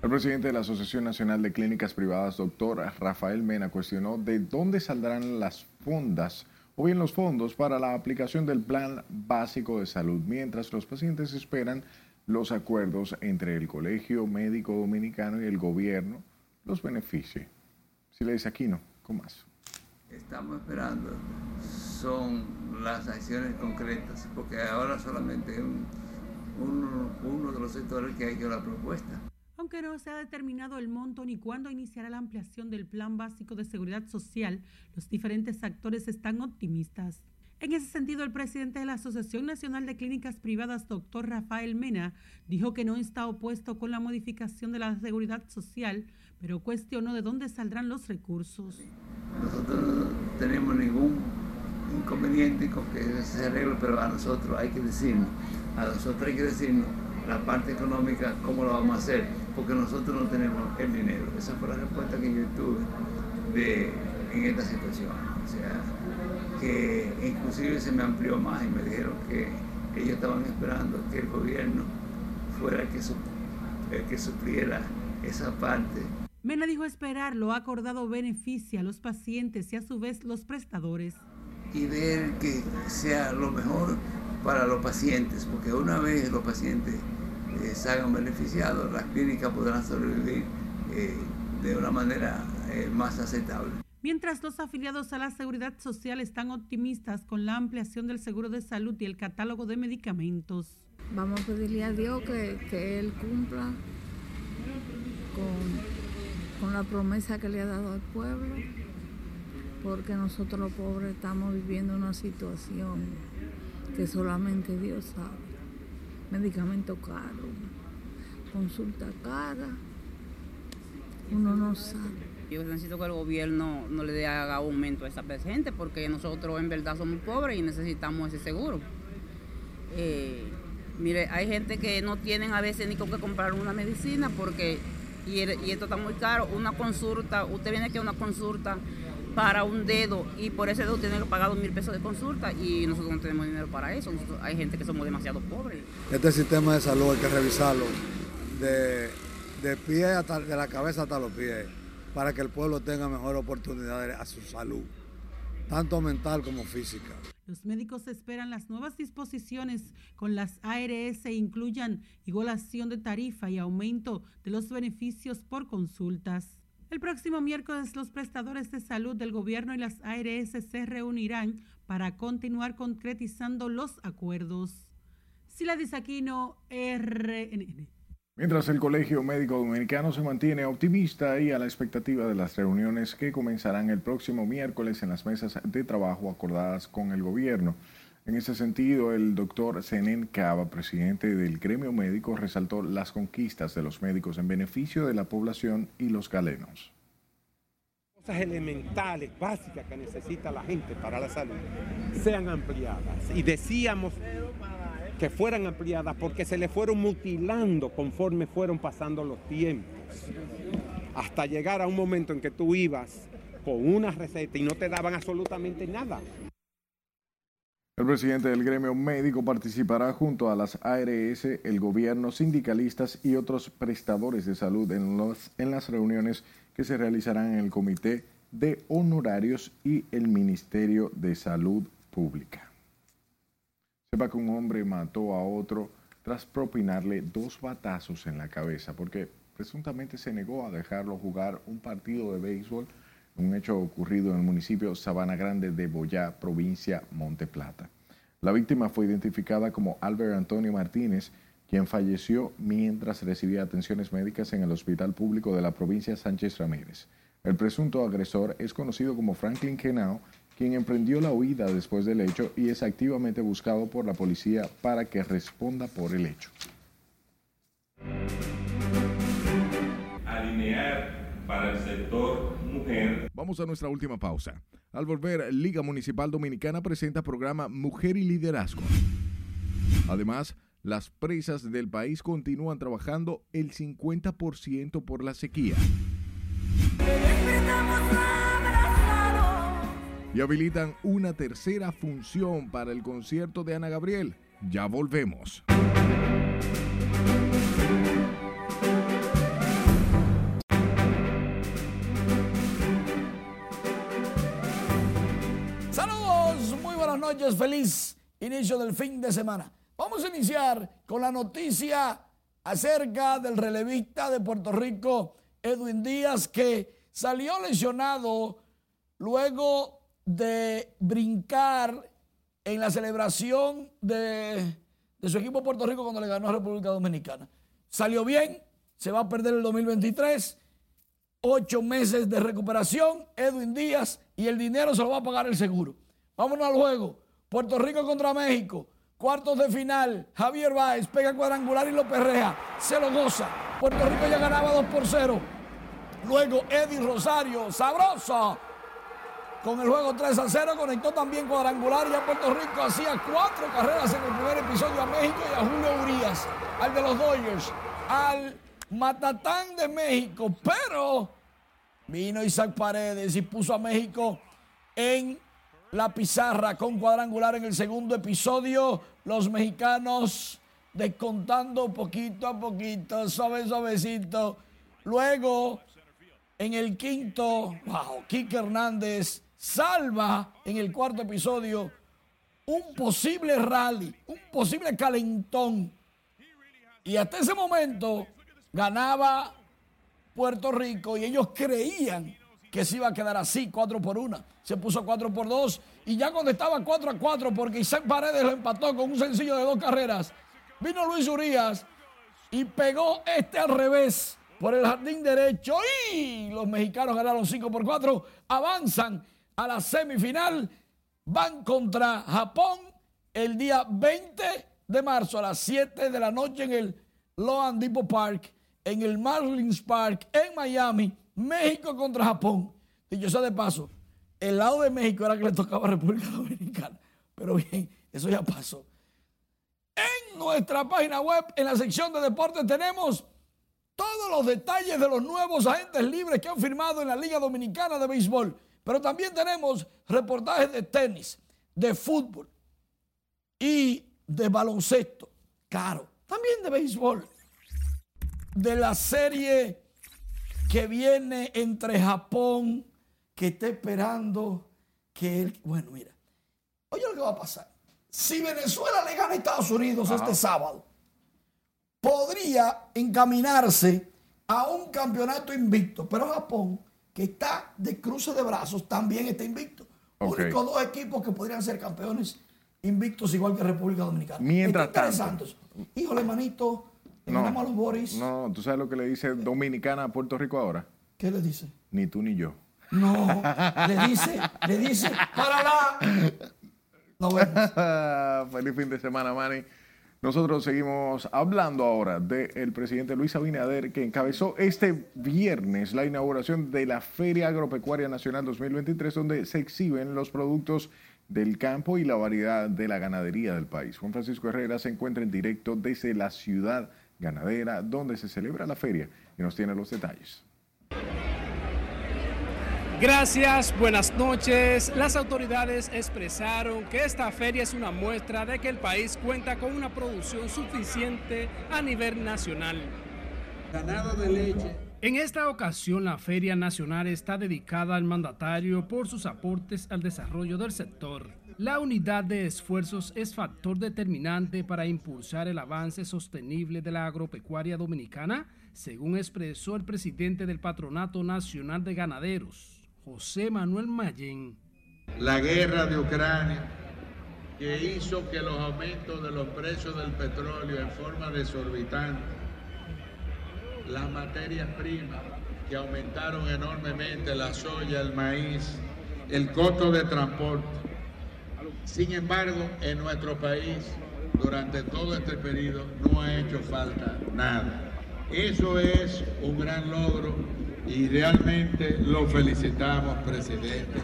El presidente de la Asociación Nacional de Clínicas Privadas, doctor Rafael Mena, cuestionó de dónde saldrán las fondas o bien los fondos para la aplicación del Plan Básico de Salud, mientras los pacientes esperan los acuerdos entre el Colegio Médico Dominicano y el gobierno los beneficie. Si le dice aquí no, ¿cómo más? Estamos esperando, son las acciones concretas, porque ahora solamente un, uno de los sectores que ha hecho la propuesta. Aunque no se ha determinado el monto ni cuándo iniciará la ampliación del Plan Básico de Seguridad Social, los diferentes actores están optimistas. En ese sentido, el presidente de la Asociación Nacional de Clínicas Privadas, doctor Rafael Mena, dijo que no está opuesto con la modificación de la seguridad social, pero cuestionó de dónde saldrán los recursos. Nosotros no tenemos ningún inconveniente con que se arregle, pero a nosotros hay que decirnos, a nosotros hay que decirnos la parte económica, cómo lo vamos a hacer, porque nosotros no tenemos el dinero. Esa fue la respuesta que yo tuve de, en esta situación. O sea, que inclusive se me amplió más y me dijeron que ellos estaban esperando que el gobierno fuera el que, el que supliera esa parte. Mena dijo esperar lo acordado beneficia a los pacientes y a su vez los prestadores. Y ver que sea lo mejor para los pacientes, porque una vez los pacientes eh, se hagan beneficiados, las clínicas podrán sobrevivir eh, de una manera eh, más aceptable. Mientras los afiliados a la seguridad social están optimistas con la ampliación del seguro de salud y el catálogo de medicamentos. Vamos a pedirle a Dios que, que Él cumpla con, con la promesa que le ha dado al pueblo, porque nosotros los pobres estamos viviendo una situación que solamente Dios sabe medicamento caro, consulta cara, uno no sabe. Yo necesito que el gobierno no le dé aumento a esa gente porque nosotros en verdad somos pobres y necesitamos ese seguro. Eh, mire, hay gente que no tienen a veces ni con qué comprar una medicina porque, y esto está muy caro, una consulta, usted viene aquí a una consulta para un dedo y por ese dedo tiene que pagar dos mil pesos de consulta y nosotros no tenemos dinero para eso. hay gente que somos demasiado pobres. Este sistema de salud hay que revisarlo de, de pie hasta, de la cabeza hasta los pies, para que el pueblo tenga mejores oportunidades a su salud, tanto mental como física. Los médicos esperan las nuevas disposiciones con las ARS incluyan igualación de tarifa y aumento de los beneficios por consultas. El próximo miércoles los prestadores de salud del gobierno y las ARS se reunirán para continuar concretizando los acuerdos. Sila Disaquino, RNN. Mientras el Colegio Médico Dominicano se mantiene optimista y a la expectativa de las reuniones que comenzarán el próximo miércoles en las mesas de trabajo acordadas con el gobierno. En ese sentido, el doctor Zenén Cava, presidente del gremio médico, resaltó las conquistas de los médicos en beneficio de la población y los galenos. Cosas elementales, básicas que necesita la gente para la salud, sean ampliadas. Y decíamos que fueran ampliadas porque se le fueron mutilando conforme fueron pasando los tiempos. Hasta llegar a un momento en que tú ibas con una receta y no te daban absolutamente nada. El presidente del gremio médico participará junto a las ARS, el gobierno, sindicalistas y otros prestadores de salud en, las reuniones que se realizarán en el Comité de Honorarios y el Ministerio de Salud Pública. Sepa que un hombre mató a otro tras propinarle dos batazos en la cabeza porque presuntamente se negó a dejarlo jugar un partido de béisbol, un hecho ocurrido en el municipio Sabana Grande de Boyá, provincia Monte Plata. La víctima fue identificada como Albert Antonio Martínez, quien falleció mientras recibía atenciones médicas en el hospital público de la provincia Sánchez Ramírez. El presunto agresor es conocido como Franklin Kenao quien emprendió la huida después del hecho y es activamente buscado por la policía para que responda por el hecho. Alinear para el sector Vamos a nuestra última pausa. Al volver, Liga Municipal Dominicana presenta programa Mujer y Liderazgo. Además, las presas del país continúan trabajando el 50% por la sequía y habilitan una tercera función para el concierto de Ana Gabriel. Ya volvemos. Feliz inicio del fin de semana. Vamos a iniciar con la noticia acerca del relevista de Puerto Rico, Edwin Díaz, que salió lesionado luego de brincar en la celebración de, su equipo Puerto Rico cuando le ganó a República Dominicana. Salió bien, se va a perder el 2023, ocho meses de recuperación, Edwin Díaz, y el dinero se lo va a pagar el seguro. Vámonos al juego. Puerto Rico contra México, cuartos de final. Javier Báez pega cuadrangular y lo perrea, se lo goza. Puerto Rico ya ganaba 2 por 0. Luego Eddie Rosario, sabroso con el juego 3 a 0. Conectó también cuadrangular. Ya Puerto Rico hacía cuatro carreras en el primer episodio a México y a Julio Urias, al de los Dodgers, al Matatán de México. Pero vino Isaac Paredes y puso a México en la pizarra con cuadrangular en el segundo episodio. Los mexicanos descontando poquito a poquito, suave, suavecito. Luego, en el quinto, wow, Kike Hernández salva en el cuarto episodio un posible rally, un posible calentón. Y hasta ese momento ganaba Puerto Rico y ellos creían que se iba a quedar así, 4 por 1. Se puso 4 por 2 y ya cuando estaba 4 a 4 porque Isaac Paredes lo empató con un sencillo de dos carreras, vino Luis Urias y pegó este al revés por el jardín derecho y los mexicanos ganaron 5 por 4, avanzan a la semifinal. Van contra Japón el día 20 de marzo a las 7 de la noche en el Loan Depot Park, en el Marlins Park, en Miami. México contra Japón. Y yo sé de paso, el lado de México era que le tocaba a República Dominicana. Pero bien, eso ya pasó. En nuestra página web, en la sección de deportes, tenemos todos los detalles de los nuevos agentes libres que han firmado en la Liga Dominicana de Béisbol. Pero también tenemos reportajes de tenis, de fútbol y de baloncesto. Claro, también de béisbol. de la serie que viene entre Japón, que está esperando que él... Bueno, mira, oye lo que va a pasar. Si Venezuela le gana a Estados Unidos Ajá. este sábado, podría encaminarse a un campeonato invicto, pero Japón, que está de cruce de brazos, también está invicto. Ok. Únicos dos equipos que podrían ser campeones invictos igual que República Dominicana. Mientras Está tanto. Híjole, manito, No, a los Boris. no, ¿tú sabes lo que le dice Dominicana a Puerto Rico ahora? ¿Qué le dice? Ni tú ni yo. No, le dice, le dice, para la. Feliz fin de semana, Manny. Nosotros seguimos hablando ahora del presidente Luis Abinader, que encabezó este viernes la inauguración de la Feria Agropecuaria Nacional 2023, donde se exhiben los productos del campo y la variedad de la ganadería del país. Juan Francisco Herrera se encuentra en directo desde la ciudad ganadera, donde se celebra la feria, y nos tiene los detalles. Gracias, buenas noches. Las autoridades expresaron que esta feria es una muestra de que el país cuenta con una producción suficiente a nivel nacional. Ganado de leche. En esta ocasión, la Feria Nacional está dedicada al mandatario por sus aportes al desarrollo del sector. La unidad de esfuerzos es factor determinante para impulsar el avance sostenible de la agropecuaria dominicana, según expresó el presidente del Patronato Nacional de Ganaderos, José Manuel Mayén. La guerra de Ucrania que hizo que los aumentos de los precios del petróleo en forma desorbitante, las materias primas que aumentaron enormemente, la soya, el maíz, el costo de transporte. Sin embargo, en nuestro país, durante todo este periodo, no ha hecho falta nada. Eso es un gran logro y realmente lo felicitamos, presidente.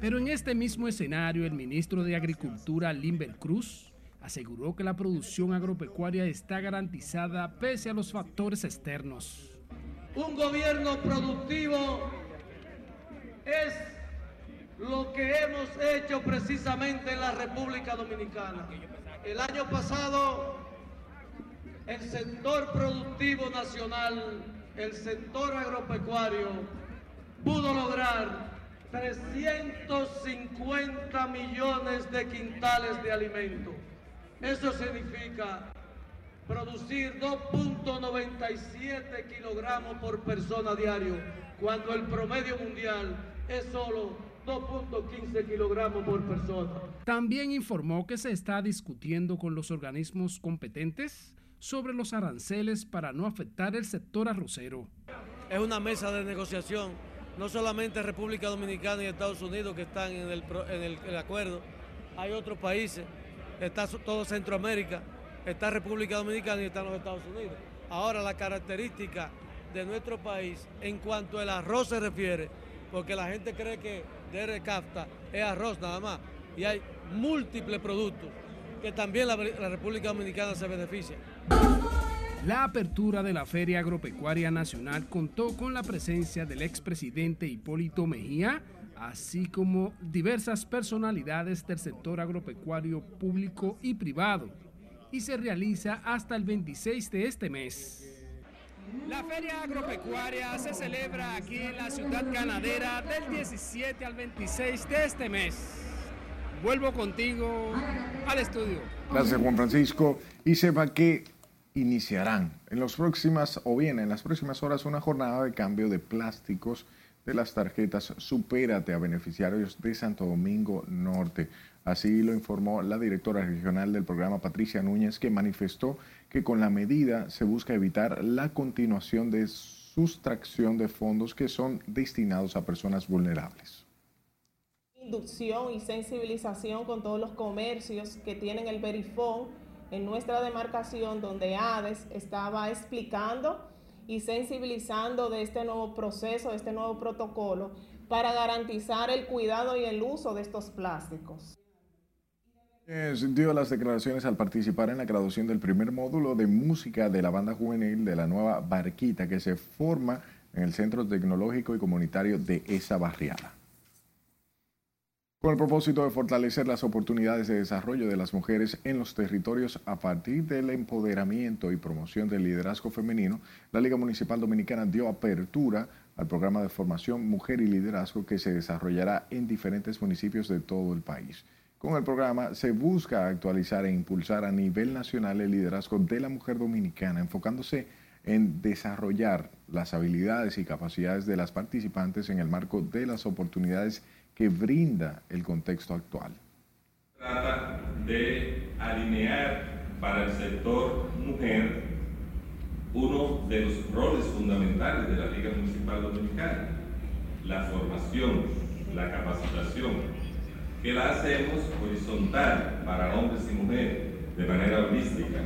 Pero en este mismo escenario, el ministro de Agricultura, Limber Cruz, aseguró que la producción agropecuaria está garantizada pese a los factores externos. Un gobierno productivo es lo que hemos hecho precisamente en la República Dominicana. El año pasado, el sector productivo nacional, el sector agropecuario, pudo lograr 350 millones de quintales de alimentos. Eso significa producir 2.97 kilogramos por persona diario, cuando el promedio mundial es solo 2.15 kilogramos por persona. También informó que se está discutiendo con los organismos competentes sobre los aranceles para no afectar el sector arrocero. Es una mesa de negociación, no solamente República Dominicana y Estados Unidos que están en el, pro- en el- el acuerdo, hay otros países, está todo Centroamérica, está República Dominicana y están los Estados Unidos. Ahora la característica de nuestro país en cuanto al arroz se refiere, porque la gente cree que DR CAFTA es arroz nada más, y hay múltiples productos que también la, la República Dominicana se beneficia. La apertura de la Feria Agropecuaria Nacional contó con la presencia del expresidente Hipólito Mejía, así como diversas personalidades del sector agropecuario público y privado, y se realiza hasta el 26 de este mes. La Feria Agropecuaria se celebra aquí en la ciudad ganadera del 17 al 26 de este mes. Vuelvo contigo al estudio. Gracias, Juan Francisco. Y sepa que iniciarán en las próximas, o bien en las próximas horas, una jornada de cambio de plásticos de las tarjetas Supérate a beneficiarios de Santo Domingo Norte. Así lo informó la directora regional del programa, Patricia Núñez, que manifestó que con la medida se busca evitar la continuación de sustracción de fondos que son destinados a personas vulnerables. inducción y sensibilización con todos los comercios que tienen el verifón en nuestra demarcación donde ADES estaba explicando y sensibilizando de este nuevo proceso, de este nuevo protocolo para garantizar el cuidado y el uso de estos plásticos. Dio las declaraciones al participar en la graduación del primer módulo de música de la banda juvenil de la nueva Barquita que se forma en el Centro Tecnológico y Comunitario de esa barriada. con el propósito de fortalecer las oportunidades de desarrollo de las mujeres en los territorios a partir del empoderamiento y promoción del liderazgo femenino, la Liga Municipal Dominicana dio apertura al programa de formación Mujer y Liderazgo que se desarrollará en diferentes municipios de todo el país. Con el programa se busca actualizar e impulsar a nivel nacional el liderazgo de la mujer dominicana, enfocándose en desarrollar las habilidades y capacidades de las participantes en el marco de las oportunidades que brinda el contexto actual. Trata de alinear para el sector mujer uno de los roles fundamentales de la Liga Municipal Dominicana, la formación, la capacitación, que la hacemos horizontal para hombres y mujeres de manera holística.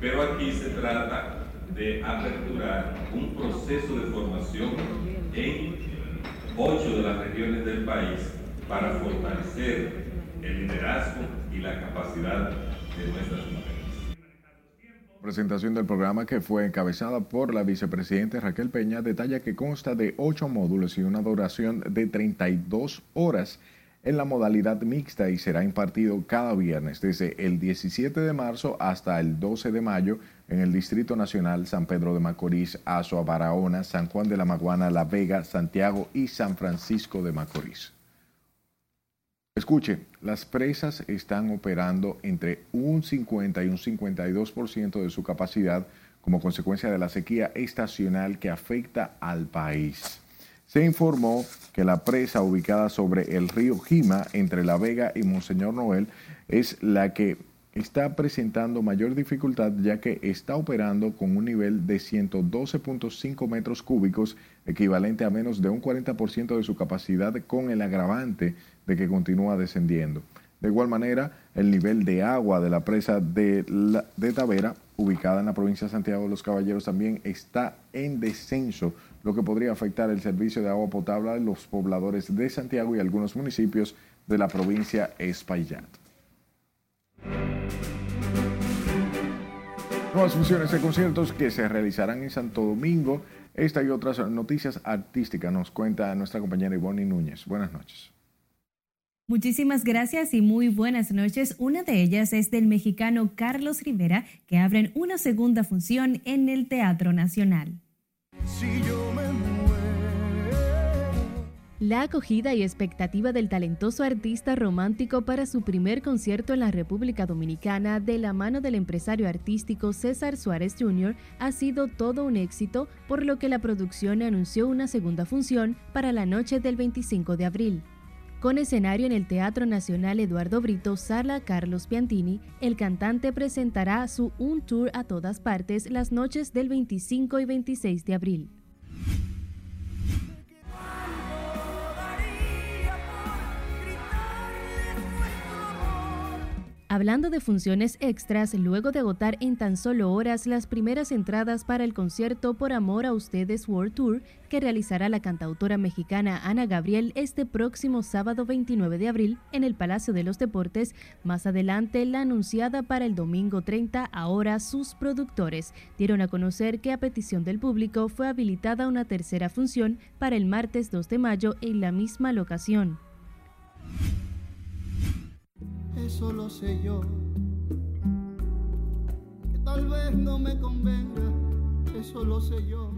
Pero aquí se trata de aperturar un proceso de formación en ocho de las regiones del país para fortalecer el liderazgo y la capacidad de nuestras mujeres. Presentación del programa que fue encabezada por la vicepresidenta Raquel Peña detalla que consta de ocho módulos y una duración de 32 horas en la modalidad mixta y será impartido cada viernes desde el 17 de marzo hasta el 12 de mayo en el Distrito Nacional San Pedro de Macorís, Azua, Barahona, San Juan de la Maguana, La Vega, Santiago y San Francisco de Macorís. Escuche, las presas están operando entre un 50 y un 52% de su capacidad como consecuencia de la sequía estacional que afecta al país. Se informó que la presa ubicada sobre el río Jima entre La Vega y Monseñor Noel es la que está presentando mayor dificultad ya que está operando con un nivel de 112.5 metros cúbicos, equivalente a menos de un 40% de su capacidad con el agravante de que continúa descendiendo. De igual manera, el nivel de agua de la presa de, de Tavera, ubicada en la provincia de Santiago de los Caballeros, también está en descenso, lo que podría afectar el servicio de agua potable a los pobladores de Santiago y algunos municipios de la provincia Espaillat. Nuevas funciones de conciertos que se realizarán en Santo Domingo. Esta y otras noticias artísticas nos cuenta nuestra compañera Ivonne Núñez. Buenas noches. Muchísimas gracias y muy buenas noches. Una de ellas es del mexicano Carlos Rivera, que abren una segunda función en el Teatro Nacional. Si yo me la acogida y expectativa del talentoso artista romántico para su primer concierto en la República Dominicana de la mano del empresario artístico César Suárez Jr. ha sido todo un éxito, por lo que la producción anunció una segunda función para la noche del 25 de abril. Con escenario en el Teatro Nacional Eduardo Brito Sala Carlos Piantini, el cantante presentará su Un Tour a todas partes las noches del 25 y 26 de abril. Hablando de funciones extras, luego de agotar en tan solo horas las primeras entradas para el concierto Por Amor a Ustedes World Tour que realizará la cantautora mexicana Ana Gabriel este próximo sábado 29 de abril en el Palacio de los Deportes, más adelante la anunciada para el domingo 30, ahora sus productores dieron a conocer que a petición del público fue habilitada una tercera función para el martes 2 de mayo en la misma locación eso lo sé yo. Que tal vez no me convenga, eso lo sé yo.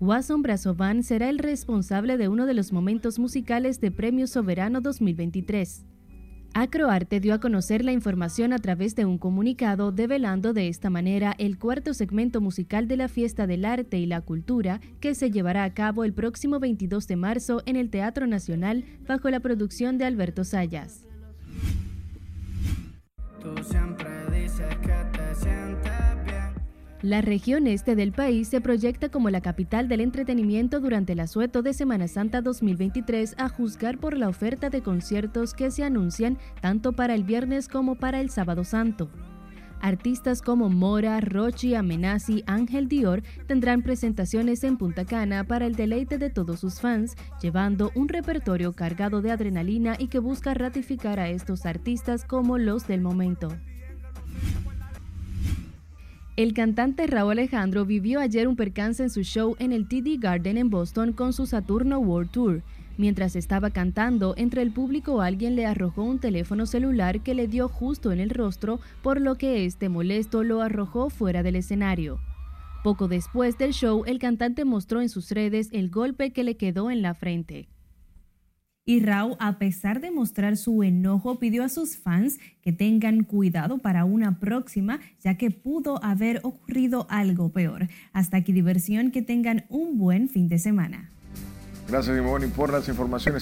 Wasson Brazovan será el responsable de uno de los momentos musicales de Premio Soberano 2023. Acroarte dio a conocer la información a través de un comunicado, develando de esta manera el cuarto segmento musical de la Fiesta del Arte y la Cultura, que se llevará a cabo el próximo 22 de marzo en el Teatro Nacional bajo la producción de Alberto Sayas. La región este del país se proyecta como la capital del entretenimiento durante el asueto de Semana Santa 2023 a juzgar por la oferta de conciertos que se anuncian tanto para el viernes como para el sábado santo. Artistas como Mora, Rochi, Amenazi, Ángel Dior tendrán presentaciones en Punta Cana para el deleite de todos sus fans, llevando un repertorio cargado de adrenalina y que busca ratificar a estos artistas como los del momento. El cantante Raúl Alejandro vivió ayer un percance en su show en el TD Garden en Boston con su Saturno World Tour Mientras estaba cantando, entre el público alguien le arrojó un teléfono celular que le dio justo en el rostro, por lo que este molesto lo arrojó fuera del escenario. Poco después del show, el cantante mostró en sus redes el golpe que le quedó en la frente. Y Rao, a pesar de mostrar su enojo, pidió a sus fans que tengan cuidado para una próxima, ya que pudo haber ocurrido algo peor. Hasta aquí diversión, que tengan un buen fin de semana. Gracias, Ivonne, por las informaciones.